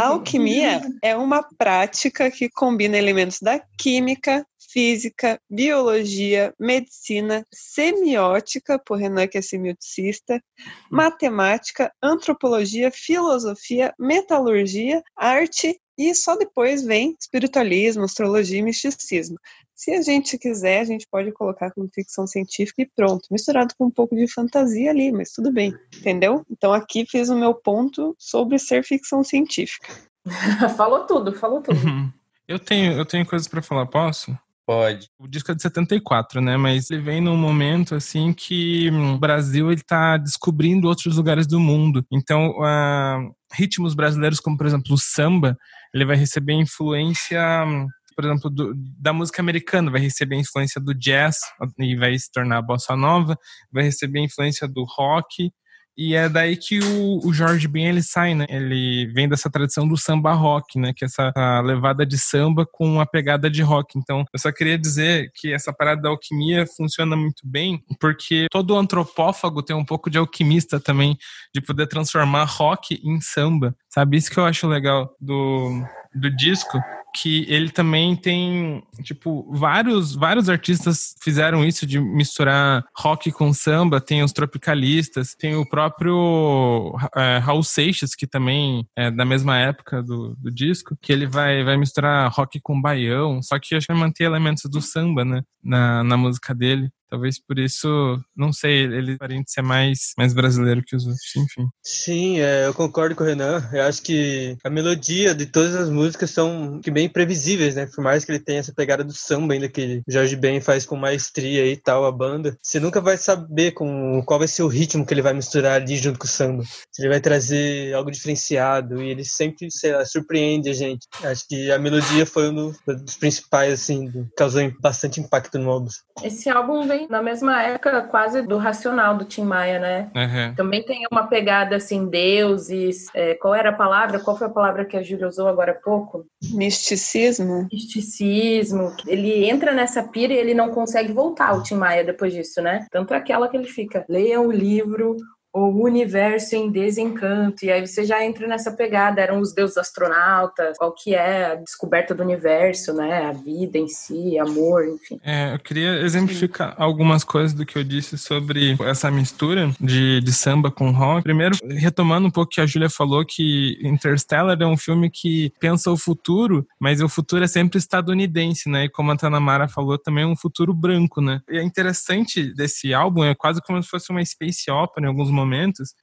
alquimia é uma prática que combina elementos da química, física, biologia, medicina, semiótica, por Renan que é semioticista, matemática, antropologia, filosofia, metalurgia, arte e só depois vem espiritualismo, astrologia e misticismo. Se a gente quiser, a gente pode colocar como ficção científica e pronto, misturado com um pouco de fantasia ali, mas tudo bem, entendeu? Então aqui fiz o meu ponto sobre ser ficção científica. falou tudo, falou tudo. Uhum. Eu tenho, eu tenho coisas para falar, posso? Pode. O disco é de 74, né? Mas ele vem num momento assim que hum, o Brasil ele tá descobrindo outros lugares do mundo. Então, ah, ritmos brasileiros como, por exemplo, o samba, ele vai receber influência, hum, por exemplo, do- da música americana, vai receber influência do jazz e vai se tornar bossa nova, vai receber influência do rock. E é daí que o, o Jorge Ben ele sai, né? Ele vem dessa tradição do samba rock, né? Que é essa a levada de samba com uma pegada de rock. Então, eu só queria dizer que essa parada da alquimia funciona muito bem, porque todo antropófago tem um pouco de alquimista também, de poder transformar rock em samba, sabe? Isso que eu acho legal do, do disco, que ele também tem, tipo, vários, vários artistas fizeram isso de misturar rock com samba. Tem os tropicalistas, tem o próprio é, Raul Seixas, que também é da mesma época do, do disco, que ele vai, vai misturar rock com baião, só que acho que vai manter elementos do samba, né, na, na música dele. Talvez por isso, não sei, ele parece ser mais, mais brasileiro que os outros, enfim. Sim, é, eu concordo com o Renan. Eu acho que a melodia de todas as músicas são que bem previsíveis, né? Por mais que ele tenha essa pegada do samba ainda que o Jorge Ben faz com maestria e tal, a banda, você nunca vai saber com qual vai ser o ritmo que ele vai misturar ali junto com o samba. Se ele vai trazer algo diferenciado e ele sempre, sei lá, surpreende a gente. Acho que a melodia foi um do- dos principais, assim, do- causou bastante impacto no álbum. Esse álbum vem na mesma época quase do Racional do Tim Maia, né? Uhum. Também tem uma pegada assim, deuses. é, qual era a palavra? Qual foi a palavra que a Júlia usou agora há pouco? Misticismo. Misticismo. Ele entra nessa pira e ele não consegue voltar, o Tim Maia, depois disso, né? Tanto é aquela que ele fica. Leia o livro O Universo em Desencanto. E aí você já entra nessa pegada. Eram os deuses astronautas, qual que é a descoberta do universo, né? A vida em si, amor, enfim. É, eu queria exemplificar algumas coisas do que eu disse sobre essa mistura de, de samba com rock. Primeiro, retomando um pouco o que a Júlia falou, que Interstellar é um filme que pensa o futuro, mas o futuro é sempre estadunidense, né? E como a Tanamara falou, também é um futuro branco, né? E é interessante desse álbum, é quase como se fosse uma space opera em alguns momentos,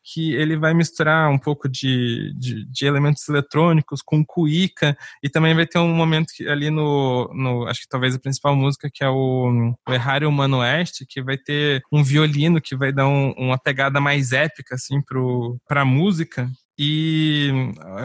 que ele vai misturar um pouco de, de, de elementos eletrônicos com cuíca, e também vai ter um momento que, ali no, no, acho que talvez a principal música, que é o, o Errare Humano Oeste, que vai ter um violino que vai dar um- uma pegada mais épica, assim, pro, pra música. E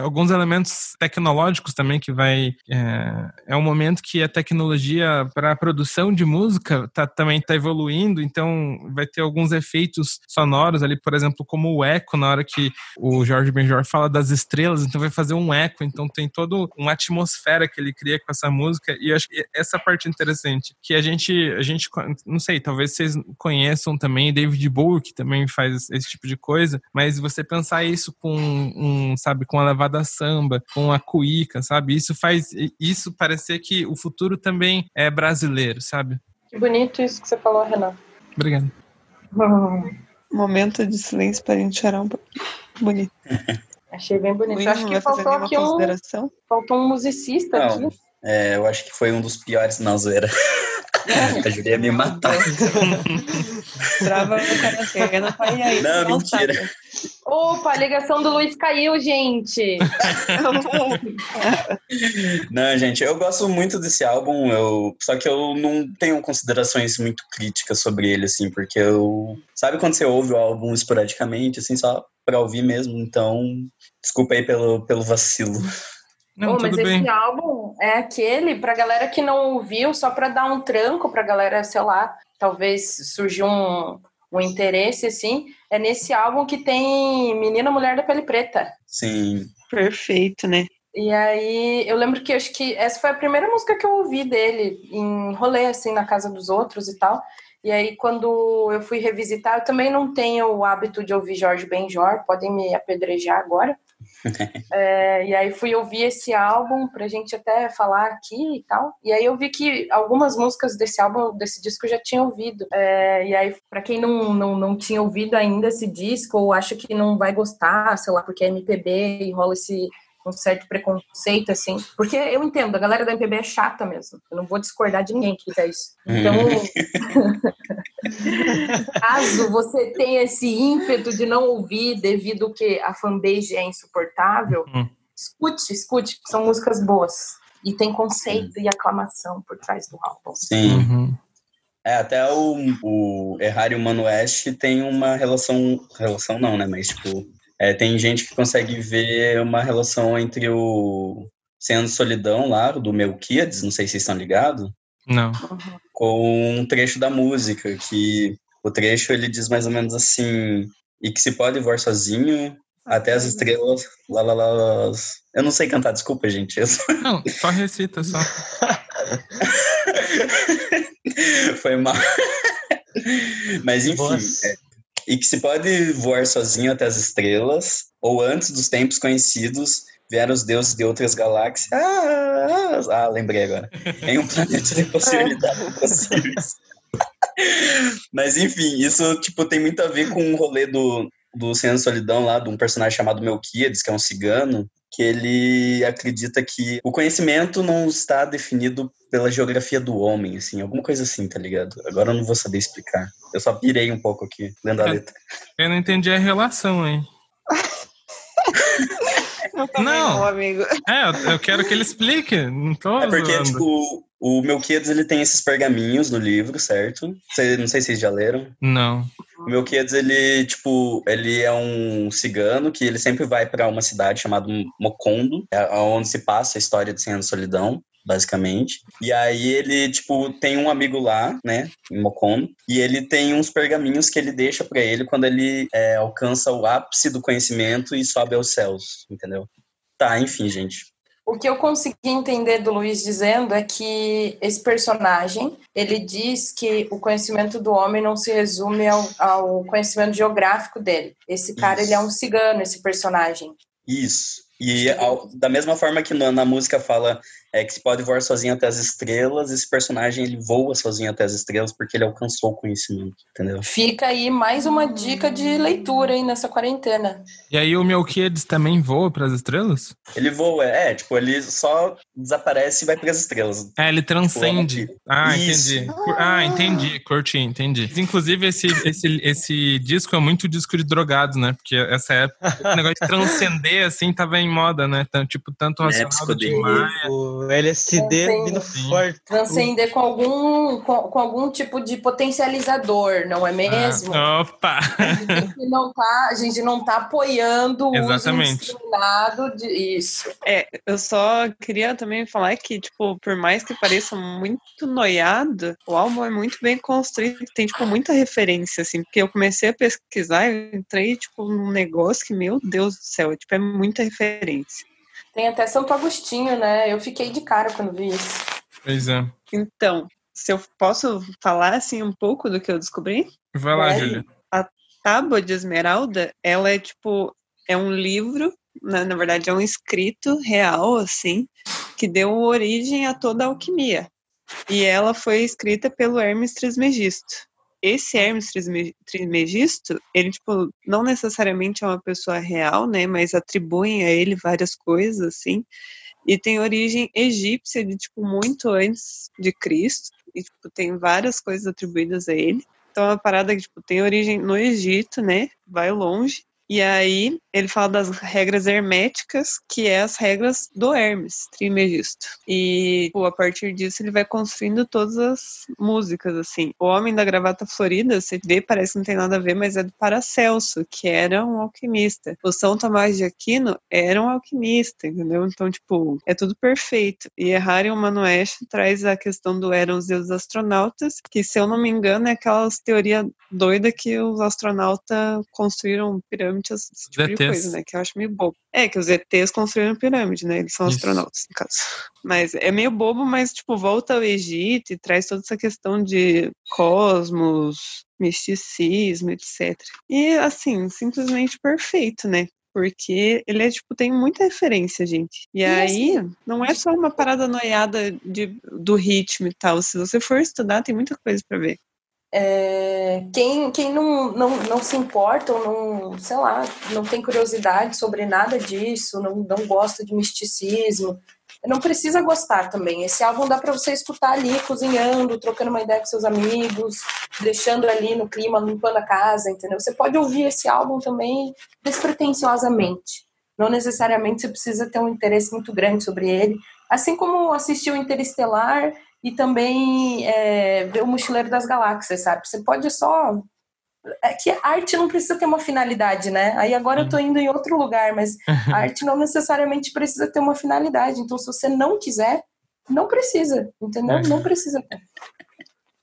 alguns elementos tecnológicos também que vai é, é um momento que a tecnologia para a produção de música tá, também está evoluindo então vai ter alguns efeitos sonoros ali por exemplo como o eco na hora que o Jorge Benjor fala das estrelas então vai fazer um eco então tem toda uma atmosfera que ele cria com essa música e eu acho que essa parte é interessante que a gente a gente não sei talvez vocês conheçam também David Bowie que também faz esse tipo de coisa mas você pensar isso com um, sabe, com a levada samba, com a cuíca, sabe? Isso faz isso parecer que o futuro também é brasileiro, sabe? Que bonito isso que você falou, Renan. Obrigado. Momento de silêncio para a gente chorar um pouquinho. Bonito. Achei bem bonito. Luiz, acho que faltou aqui um, faltou um musicista Não, aqui. É, eu acho que foi um dos piores na zoeira. A Julia ia me matar. Trava o quarentena, vai aí. Não, mentira. Opa, a ligação do Luiz caiu, gente. não, gente, eu gosto muito desse álbum, eu, só que eu não tenho considerações muito críticas sobre ele, assim, porque eu. Sabe quando você ouve o álbum esporadicamente, assim, só pra ouvir mesmo? Então, desculpa aí pelo, pelo vacilo. Não, oh, mas bem. esse álbum é aquele, pra galera que não ouviu, só pra dar um tranco pra galera, sei lá, talvez surgiu um, um interesse, assim, é nesse álbum que tem Menina Mulher da Pele Preta. Sim. Perfeito, né? E aí, eu lembro que acho que essa foi a primeira música que eu ouvi dele em rolê, assim, na casa dos outros e tal. E aí, quando eu fui revisitar, eu também não tenho o hábito de ouvir Jorge Benjor, podem me apedrejar agora. é, e aí fui ouvir esse álbum pra gente até falar aqui e tal. E aí eu vi que algumas músicas desse álbum, desse disco, eu já tinha ouvido. É, e aí, pra quem não, não, não tinha ouvido ainda esse disco, ou acha que não vai gostar, sei lá, porque é MPB e rola esse um certo preconceito, assim. Porque eu entendo, a galera da MPB é chata mesmo. Eu não vou discordar de ninguém que diga isso. Então, caso você tenha esse ímpeto de não ouvir devido que a fanbase é insuportável, uhum. escute, escute, são músicas boas. E tem conceito e aclamação por trás do álbum. Sim. Uhum. É, até o, o Errar e o Mano West tem uma relação. Relação não, né? Mas, tipo, é, tem gente que consegue ver uma relação entre o Sendo Solidão lá, do Melquiades, não sei se vocês estão ligados. Não. Com um trecho da música, que o trecho ele diz mais ou menos assim: e que se pode voar sozinho até as estrelas. Lá, lá, lá, Eu não sei cantar, desculpa, gente. Eu... Não, só recita, só. Foi mal. Mas enfim, é, e que se pode voar sozinho até as estrelas, ou antes dos tempos conhecidos, vieram os deuses de outras galáxias. Ah, ah, ah lembrei agora. Em um planeta de possibilidades possíveis. Mas enfim, isso tipo tem muito a ver com o rolê do, do Senhor Solidão lá, de um personagem chamado Melquiades, que é um cigano, que ele acredita que o conhecimento não está definido pela geografia do homem, assim, alguma coisa assim, tá ligado? Agora eu não vou saber explicar. Eu só pirei um pouco aqui, lendo a letra. Eu não entendi a relação, hein? não, não, amigo. É, eu quero que ele explique. Não tô é porque, zoando. tipo, o Melquiades, ele tem esses pergaminhos no livro, certo? Não sei se vocês já leram. Não. O Melquiades, ele, tipo, ele é um cigano que ele sempre vai para uma cidade chamada Mocondo, é onde se passa a história de Senhor Solidão basicamente. E aí ele, tipo, tem um amigo lá, né, em Mocondo, e ele tem uns pergaminhos que ele deixa para ele quando ele é, alcança o ápice do conhecimento e sobe aos céus, entendeu? Tá, enfim, gente. O que eu consegui entender do Luiz dizendo é que esse personagem, ele diz que o conhecimento do homem não se resume ao, ao conhecimento geográfico dele. Esse cara, Isso. ele é um cigano, esse personagem. Isso. E ao, da mesma forma que na, na música fala é que se pode voar sozinho até as estrelas, esse personagem ele voa sozinho até as estrelas porque ele alcançou o conhecimento, entendeu? Fica aí mais uma dica de leitura aí nessa quarentena. E aí o Melquiades também voa para as estrelas? Ele voa, é, tipo, ele só desaparece e vai para as estrelas. É, ele transcende. Tipo, ah, Isso. entendi. Ah, entendi, curti, entendi. Inclusive esse, esse, esse disco é muito disco de drogados, né? Porque essa época, o negócio de transcender assim tava em moda, né? Então, tipo, tanto relacionado é, de Maia, O LSD vindo forte. Transcender com algum, com, com, algum tipo de potencializador, não é mesmo? Ah, opa! A gente não tá, a gente não tá apoiando o Exatamente. uso indiscriminado de isso. É, eu só queria também falar que, tipo, por mais que pareça muito noiado, o álbum é muito bem construído, tem, tipo, muita referência, assim, porque eu comecei a pesquisar e entrei, tipo, num negócio que, meu Deus do céu, tipo, é muita referência. Tem até Santo Agostinho, né? Eu fiquei de cara quando vi isso. Pois é. Então, se eu posso falar, assim, um pouco do que eu descobri? Vai lá, É. Júlia. A Tábua de Esmeralda, ela é, tipo, é um livro, na, na verdade é um escrito real, assim, que deu origem a toda a alquimia. E ela foi escrita pelo Hermes Trismegisto. Esse Hermes Trisme- Trismegisto, ele, tipo, não necessariamente é uma pessoa real, né, mas atribuem a ele várias coisas, assim, e tem origem egípcia de, tipo, muito antes de Cristo, e, tipo, tem várias coisas atribuídas a ele. Então é uma parada que, tipo, tem origem no Egito, né, vai longe, e aí ele fala das regras herméticas, que é as regras do Hermes Trismegisto. E pô, a partir disso ele vai construindo todas as músicas, assim. O Homem da Gravata Florida, você vê, parece que não tem nada a ver, mas é do Paracelso, que era um alquimista. O São Tomás de Aquino era um alquimista, entendeu? Então, tipo, é tudo perfeito. E Errari Manoesh traz a questão do eram os deuses astronautas, que se eu não me engano é aquelas teoria doida que os astronautas construíram pirâmides, tipo. Coisa, né? Que eu acho meio bobo. É, que os ETs construíram pirâmide, né? Eles são Isso. astronautas, no caso. Mas é meio bobo, mas, tipo, volta ao Egito e traz toda essa questão de cosmos, misticismo, etc. E, assim, simplesmente perfeito, né? Porque ele é, tipo, tem muita referência, gente. E, E, aí, assim, não é só uma parada noiada de, do ritmo e tal. Se você for estudar, tem muita coisa pra ver. É, quem quem não, não, não se importa ou não, sei lá, não tem curiosidade sobre nada disso, não, não gosta de misticismo, não precisa gostar também. Esse álbum dá para você escutar ali, cozinhando, trocando uma ideia com seus amigos, deixando ali no clima, limpando a casa, entendeu? Você pode ouvir esse álbum também despretensiosamente. Não necessariamente você precisa ter um interesse muito grande sobre ele. Assim como assistir o Interestelar e também é, ver o Mochileiro das Galáxias, sabe? Você pode só. É que a arte não precisa ter uma finalidade, né? Aí agora eu tô indo em outro lugar, mas a arte não necessariamente precisa ter uma finalidade. Então, se você não quiser, não precisa, entendeu? Não precisa ter.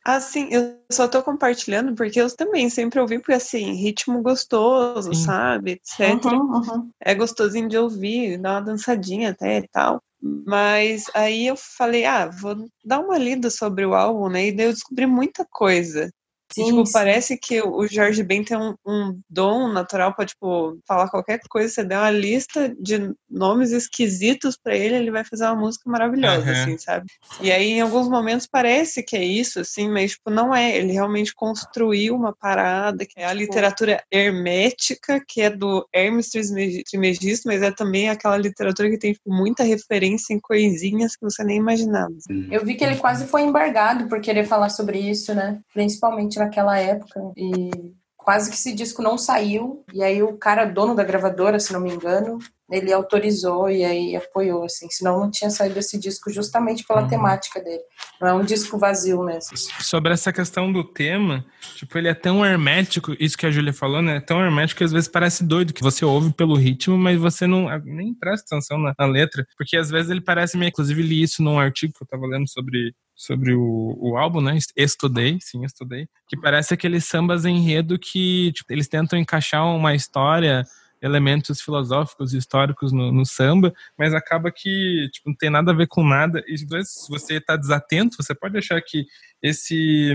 Assim, eu só tô compartilhando porque eu também sempre ouvi, porque assim, ritmo gostoso, Sim. sabe, etc. Uhum, uhum. É gostosinho de ouvir, dá uma dançadinha até e tal. Mas aí eu falei, ah, vou dar uma lida sobre o álbum, né? E daí eu descobri muita coisa. E, Sim, tipo, sim. parece que o Jorge Ben tem um, um dom natural pra, tipo, falar qualquer coisa. Você der uma lista de nomes esquisitos pra ele, ele vai fazer uma música maravilhosa, Aham. assim, sabe? E aí, em alguns momentos, parece que é isso, assim, mas, tipo, não é. Ele realmente construiu uma parada, que é a literatura hermética, que é do Hermes Trisme- Trismegisto, mas é também aquela literatura que tem, tipo, muita referência em coisinhas que você nem imaginava. Eu vi que ele quase foi embargado por querer falar sobre isso, né? Principalmente naquela época. E quase que esse disco não saiu. E aí o cara, dono da gravadora, se não me engano, ele autorizou e aí apoiou, assim. Senão não tinha saído esse disco justamente pela Uhum. temática dele. Não é um disco vazio mesmo. Sobre essa questão do tema, tipo, ele é tão hermético, isso que a Júlia falou, né? É tão hermético que às vezes parece doido, que você ouve pelo ritmo, mas você não nem presta atenção na, na letra. Porque às vezes ele parece meio. Inclusive, li isso num artigo que eu tava lendo sobre, sobre o, o álbum, né? Estudei, sim, estudei. Que parece aqueles sambas enredo que tipo, eles tentam encaixar uma história. Elementos filosóficos e históricos no, no samba, mas acaba que tipo, não tem nada a ver com nada. E se você tá desatento, você pode achar que esse,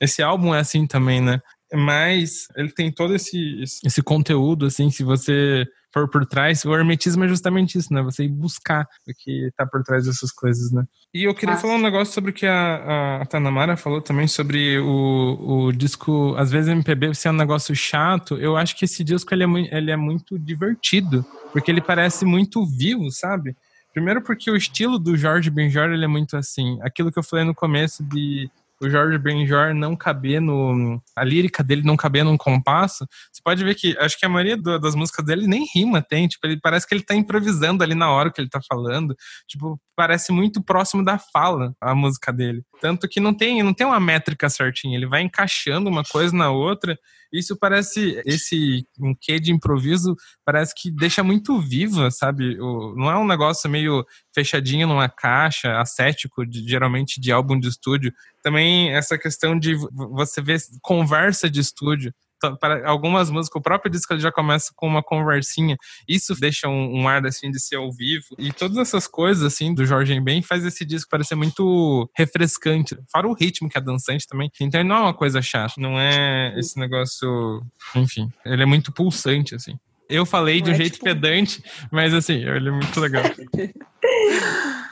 esse álbum é assim também, né? Mas ele tem todo esse, esse conteúdo, assim, se você for por trás, o hermetismo é justamente isso, né? Você ir buscar o que tá por trás dessas coisas, né? E eu queria Ah. falar um negócio sobre o que a, a Tanamara falou também, sobre o, o disco, às vezes MPB ser um negócio chato. Eu acho que esse disco ele é, mui- ele é muito divertido, porque ele parece muito vivo, sabe? Primeiro porque o estilo do Jorge Benjor ele é muito assim, aquilo que eu falei no começo de o Jorge Benjor não caber no. a lírica dele não caber num compasso, você pode ver que acho que a maioria do, das músicas dele nem rima tem. Tipo, ele parece que ele tá improvisando ali na hora que ele tá falando. Tipo, parece muito próximo da fala a música dele. Tanto que não tem, não tem uma métrica certinha, ele vai encaixando uma coisa na outra. Isso parece, esse um quê de improviso, parece que deixa muito viva, sabe? O, não é um negócio meio fechadinho numa caixa, ascético, de, geralmente de álbum de estúdio. Também essa questão de você ver conversa de estúdio para algumas músicas, o próprio disco já começa com uma conversinha. Isso deixa um, um, ar assim de ser ao vivo. E todas essas coisas assim do Jorge Ben faz esse disco parecer muito refrescante. Fora o ritmo que é dançante também. Então ele não é uma coisa chata, não é esse negócio, enfim, ele é muito pulsante assim. Eu falei de um é jeito tipo... pedante, mas assim, ele é muito legal.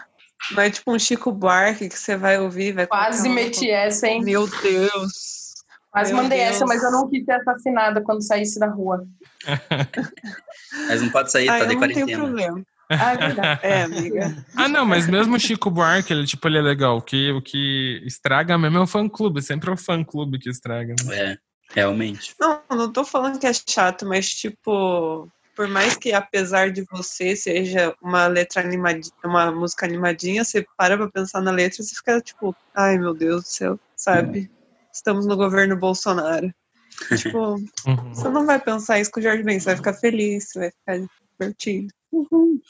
Não é tipo um Chico Buarque que você vai ouvir, vai Quase meti essa, hein? Meu Deus. Quase Meu mandei Deus. essa, mas eu não quis ser assassinada quando saísse da rua. mas não pode sair, ah, tá de quarentena. Não tem problema. Ah, é verdade. É, amiga. Ah, não, mas mesmo o Chico Buarque, ele, tipo, ele é legal. O que, o que estraga mesmo é o fã-clube. Sempre é o fã-clube que estraga. Né? É, realmente. Não, não tô falando que é chato, mas, tipo, por mais que apesar de você seja uma letra animadinha, uma música animadinha, você para pra pensar na letra e você fica, tipo, ai, meu Deus do céu, sabe? estamos no governo Bolsonaro. tipo, uhum. você não vai pensar isso com o Jorge Ben, você vai ficar feliz, você vai ficar divertido. Uhum.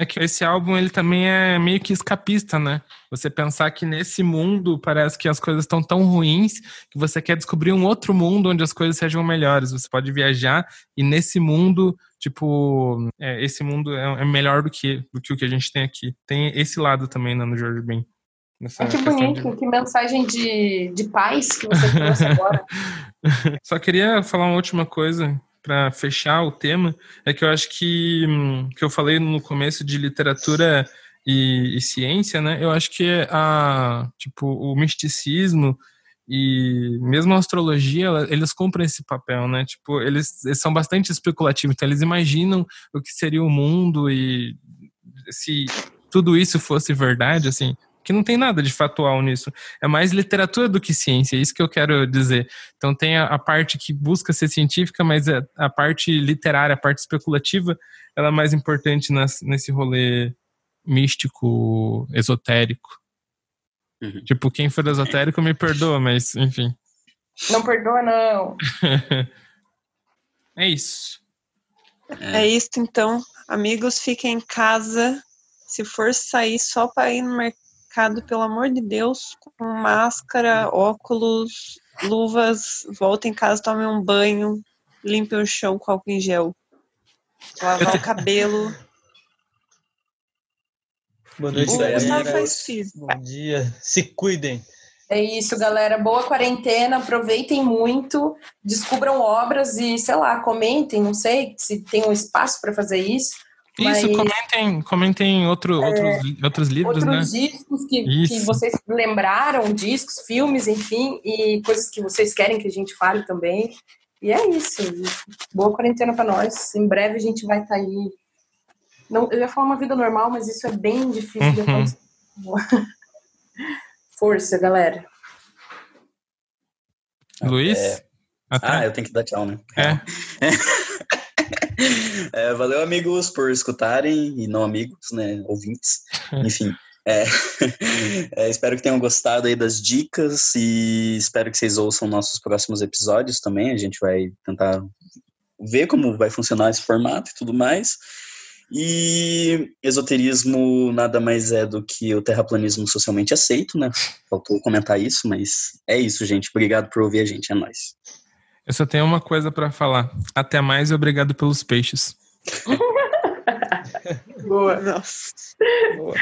É que esse álbum ele também é meio que escapista, né? Você pensar que nesse mundo parece que as coisas estão tão ruins que você quer descobrir um outro mundo onde as coisas sejam melhores. Você pode viajar e nesse mundo, tipo, é, esse mundo é, é, melhor do que, do que o que a gente tem aqui. Tem esse lado também né, no Jorge Ben. Nessa que bonito, de... que mensagem de, de paz que você trouxe agora. Só queria falar uma última coisa para fechar o tema, é que eu acho que, hum, que eu falei no começo de literatura e, e ciência, né? Eu acho que a, tipo, o misticismo e mesmo a astrologia, eles cumprem esse papel, né? Tipo, eles, eles são bastante especulativos, então eles imaginam o que seria o mundo e se tudo isso fosse verdade, assim, que não tem nada de factual nisso. É mais literatura do que ciência, é isso que eu quero dizer. Então tem a, a parte que busca ser científica, mas a, a, parte literária, a parte especulativa, ela é mais importante nas, nesse rolê místico, esotérico. Uhum. Tipo, quem for esotérico me perdoa, mas enfim. Não perdoa, não. é isso. É isso, então. Amigos, fiquem em casa. Se for sair só para ir no mercado, mercado, pelo amor de Deus, com máscara, óculos, luvas, voltem em casa, tomem um banho, limpem o chão com álcool em gel. Lavar o cabelo. Boa noite, Bom dia. Se cuidem. É isso, galera. Boa quarentena, aproveitem muito, descubram obras e, sei lá, comentem, não sei se tem um espaço para fazer isso. Isso, Mas, comentem, comentem outro, é, outros, outros livros, outros né? discos que, que, vocês lembraram, discos, filmes, enfim, e coisas que vocês querem que a gente fale também. E é isso. Boa quarentena para nós. Em breve a gente vai estar tá aí. Não, eu ia falar uma vida normal, mas isso é bem difícil uhum. de acontecer. Força, galera. Luiz? É... Ah, eu tenho que dar tchau, né? É. É, valeu, amigos, por escutarem, e não amigos, né, ouvintes. Enfim, é, é, espero que tenham gostado aí das dicas e espero que vocês ouçam nossos próximos episódios também. A gente vai tentar ver como vai funcionar esse formato e tudo mais. E esoterismo nada mais é do que o terraplanismo socialmente aceito, né? Faltou comentar isso, mas é isso, gente. Obrigado por ouvir a gente, é nóis. Eu só tenho uma coisa para falar. Até mais e obrigado pelos peixes. Boa, nossa. Boa.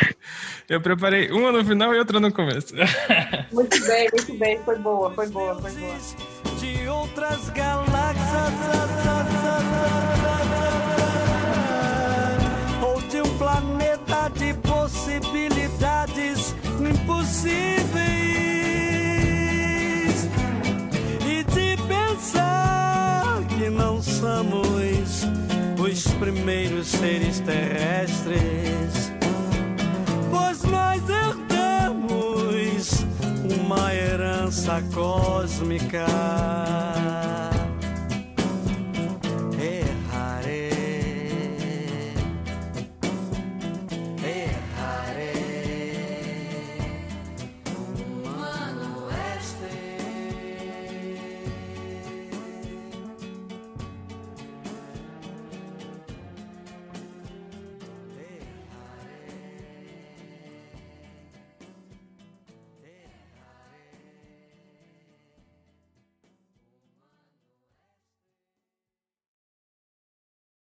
Eu preparei uma no final e outra no começo. Muito bem, muito bem. Foi boa, foi boa, foi boa. De outras galáxias ou de um planeta de possibilidades impossíveis. Primeiros seres terrestres, pois nós herdamos uma herança cósmica.